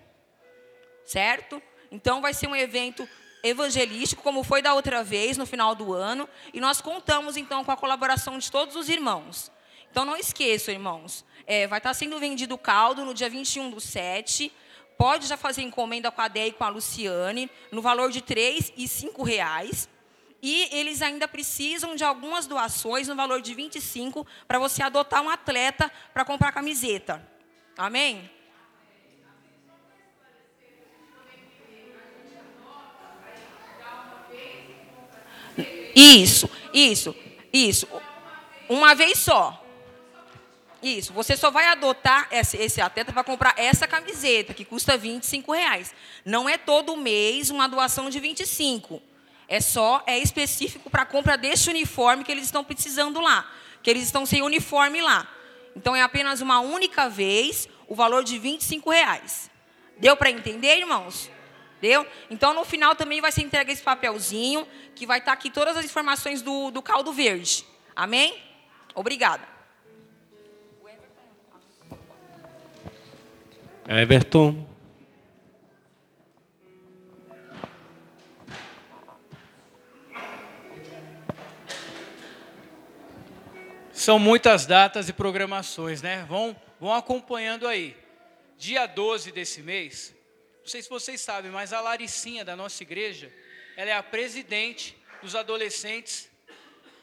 Certo? Então vai ser um evento evangelístico, como foi da outra vez, no final do ano, e nós contamos então com a colaboração de todos os irmãos. Então não esqueçam, irmãos, é, vai estar sendo vendido o caldo no dia 21 do 7. Pode já fazer encomenda com a Déia e com a Luciane, no valor de R$ e R$ reais. E eles ainda precisam de algumas doações no valor de 25 para você adotar um atleta para comprar camiseta. Amém? Isso, isso, isso. Uma vez só. Isso, você só vai adotar esse, esse atleta para comprar essa camiseta, que custa 25 reais. Não é todo mês uma doação de 25. É só, é específico para a compra desse uniforme que eles estão precisando lá. Que eles estão sem uniforme lá. Então é apenas uma única vez, o valor de 25 reais. Deu para entender, irmãos? Deu? Então, no final também vai ser entregue esse papelzinho, que vai estar tá aqui todas as informações do, do caldo verde. Amém? Obrigada. Everton. São muitas datas e programações, né? Vão, vão acompanhando aí. Dia 12 desse mês, não sei se vocês sabem, mas a Laricinha da nossa igreja, ela é a presidente dos adolescentes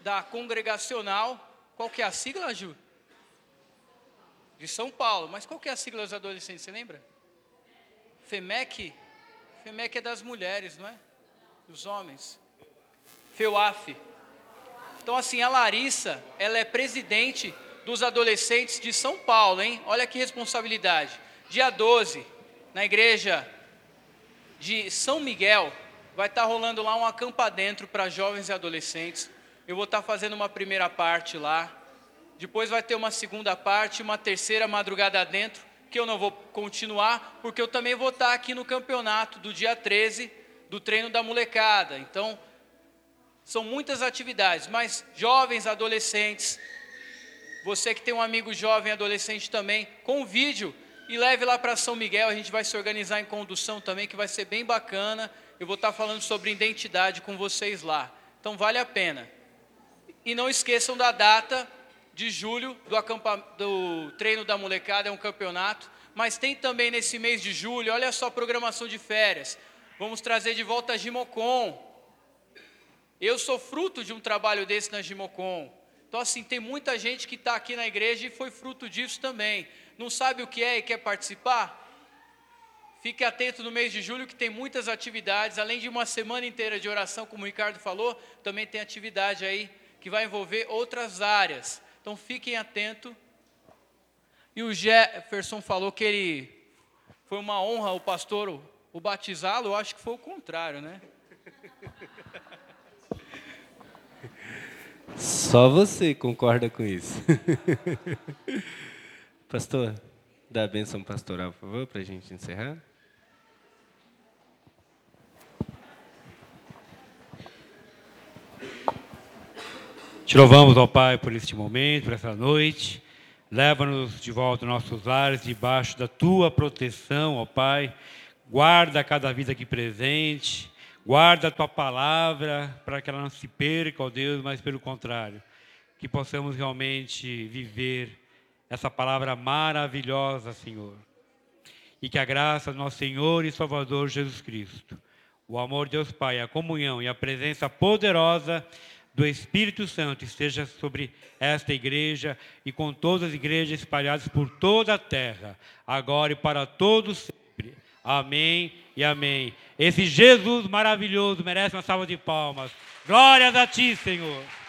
da congregacional. Qual que é a sigla, Ju? De São Paulo. Mas qual que é a sigla dos adolescentes, você lembra? FEMEC? FEMEC é das mulheres, não é? Dos homens. FEUAF. Então, assim, a Larissa, ela é presidente dos adolescentes de São Paulo, hein? Olha que responsabilidade. Dia 12, na igreja de São Miguel, vai estar rolando lá um acampa dentro para jovens e adolescentes. Eu vou estar fazendo uma primeira parte lá. Depois vai ter uma segunda parte, uma terceira madrugada dentro, que eu não vou continuar, porque eu também vou estar aqui no campeonato do dia 13 do treino da molecada. Então, são muitas atividades, mas jovens, adolescentes, você que tem um amigo jovem, adolescente também, convide-o e leve lá para São Miguel. A gente vai se organizar em condução também, que vai ser bem bacana. Eu vou estar falando sobre identidade com vocês lá. Então vale a pena. E não esqueçam da data de julho do, do treino da molecada, é um campeonato. Mas tem também nesse mês de julho, olha só a programação de férias. Vamos trazer de volta a Gimocon. Eu sou fruto de um trabalho desse na Gimocon. Então, assim, tem muita gente que está aqui na igreja e foi fruto disso também. Não sabe o que é e quer participar? Fique atento no mês de julho que tem muitas atividades. Além de uma semana inteira de oração, como o Ricardo falou, também tem atividade aí que vai envolver outras áreas. Então, fiquem atentos. E o Jefferson falou que ele foi uma honra o pastor o batizá-lo. Eu acho que foi o contrário, né? Só você concorda com isso. <laughs> Pastor, dá a bênção pastoral, por favor, para a gente encerrar. Te louvamos, ó Pai, por este momento, por essa noite. Leva-nos de volta aos nossos lares, debaixo da tua proteção, ó Pai. Guarda cada vida aqui presente. Guarda a tua palavra para que ela não se perca, ó Deus, mas pelo contrário, que possamos realmente viver essa palavra maravilhosa, Senhor. E que a graça do nosso Senhor e Salvador Jesus Cristo, o amor de Deus Pai, a comunhão e a presença poderosa do Espírito Santo esteja sobre esta igreja e com todas as igrejas espalhadas por toda a terra, agora e para todos sempre. Amém e amém. Esse Jesus maravilhoso merece uma salva de palmas. Glórias a ti, Senhor.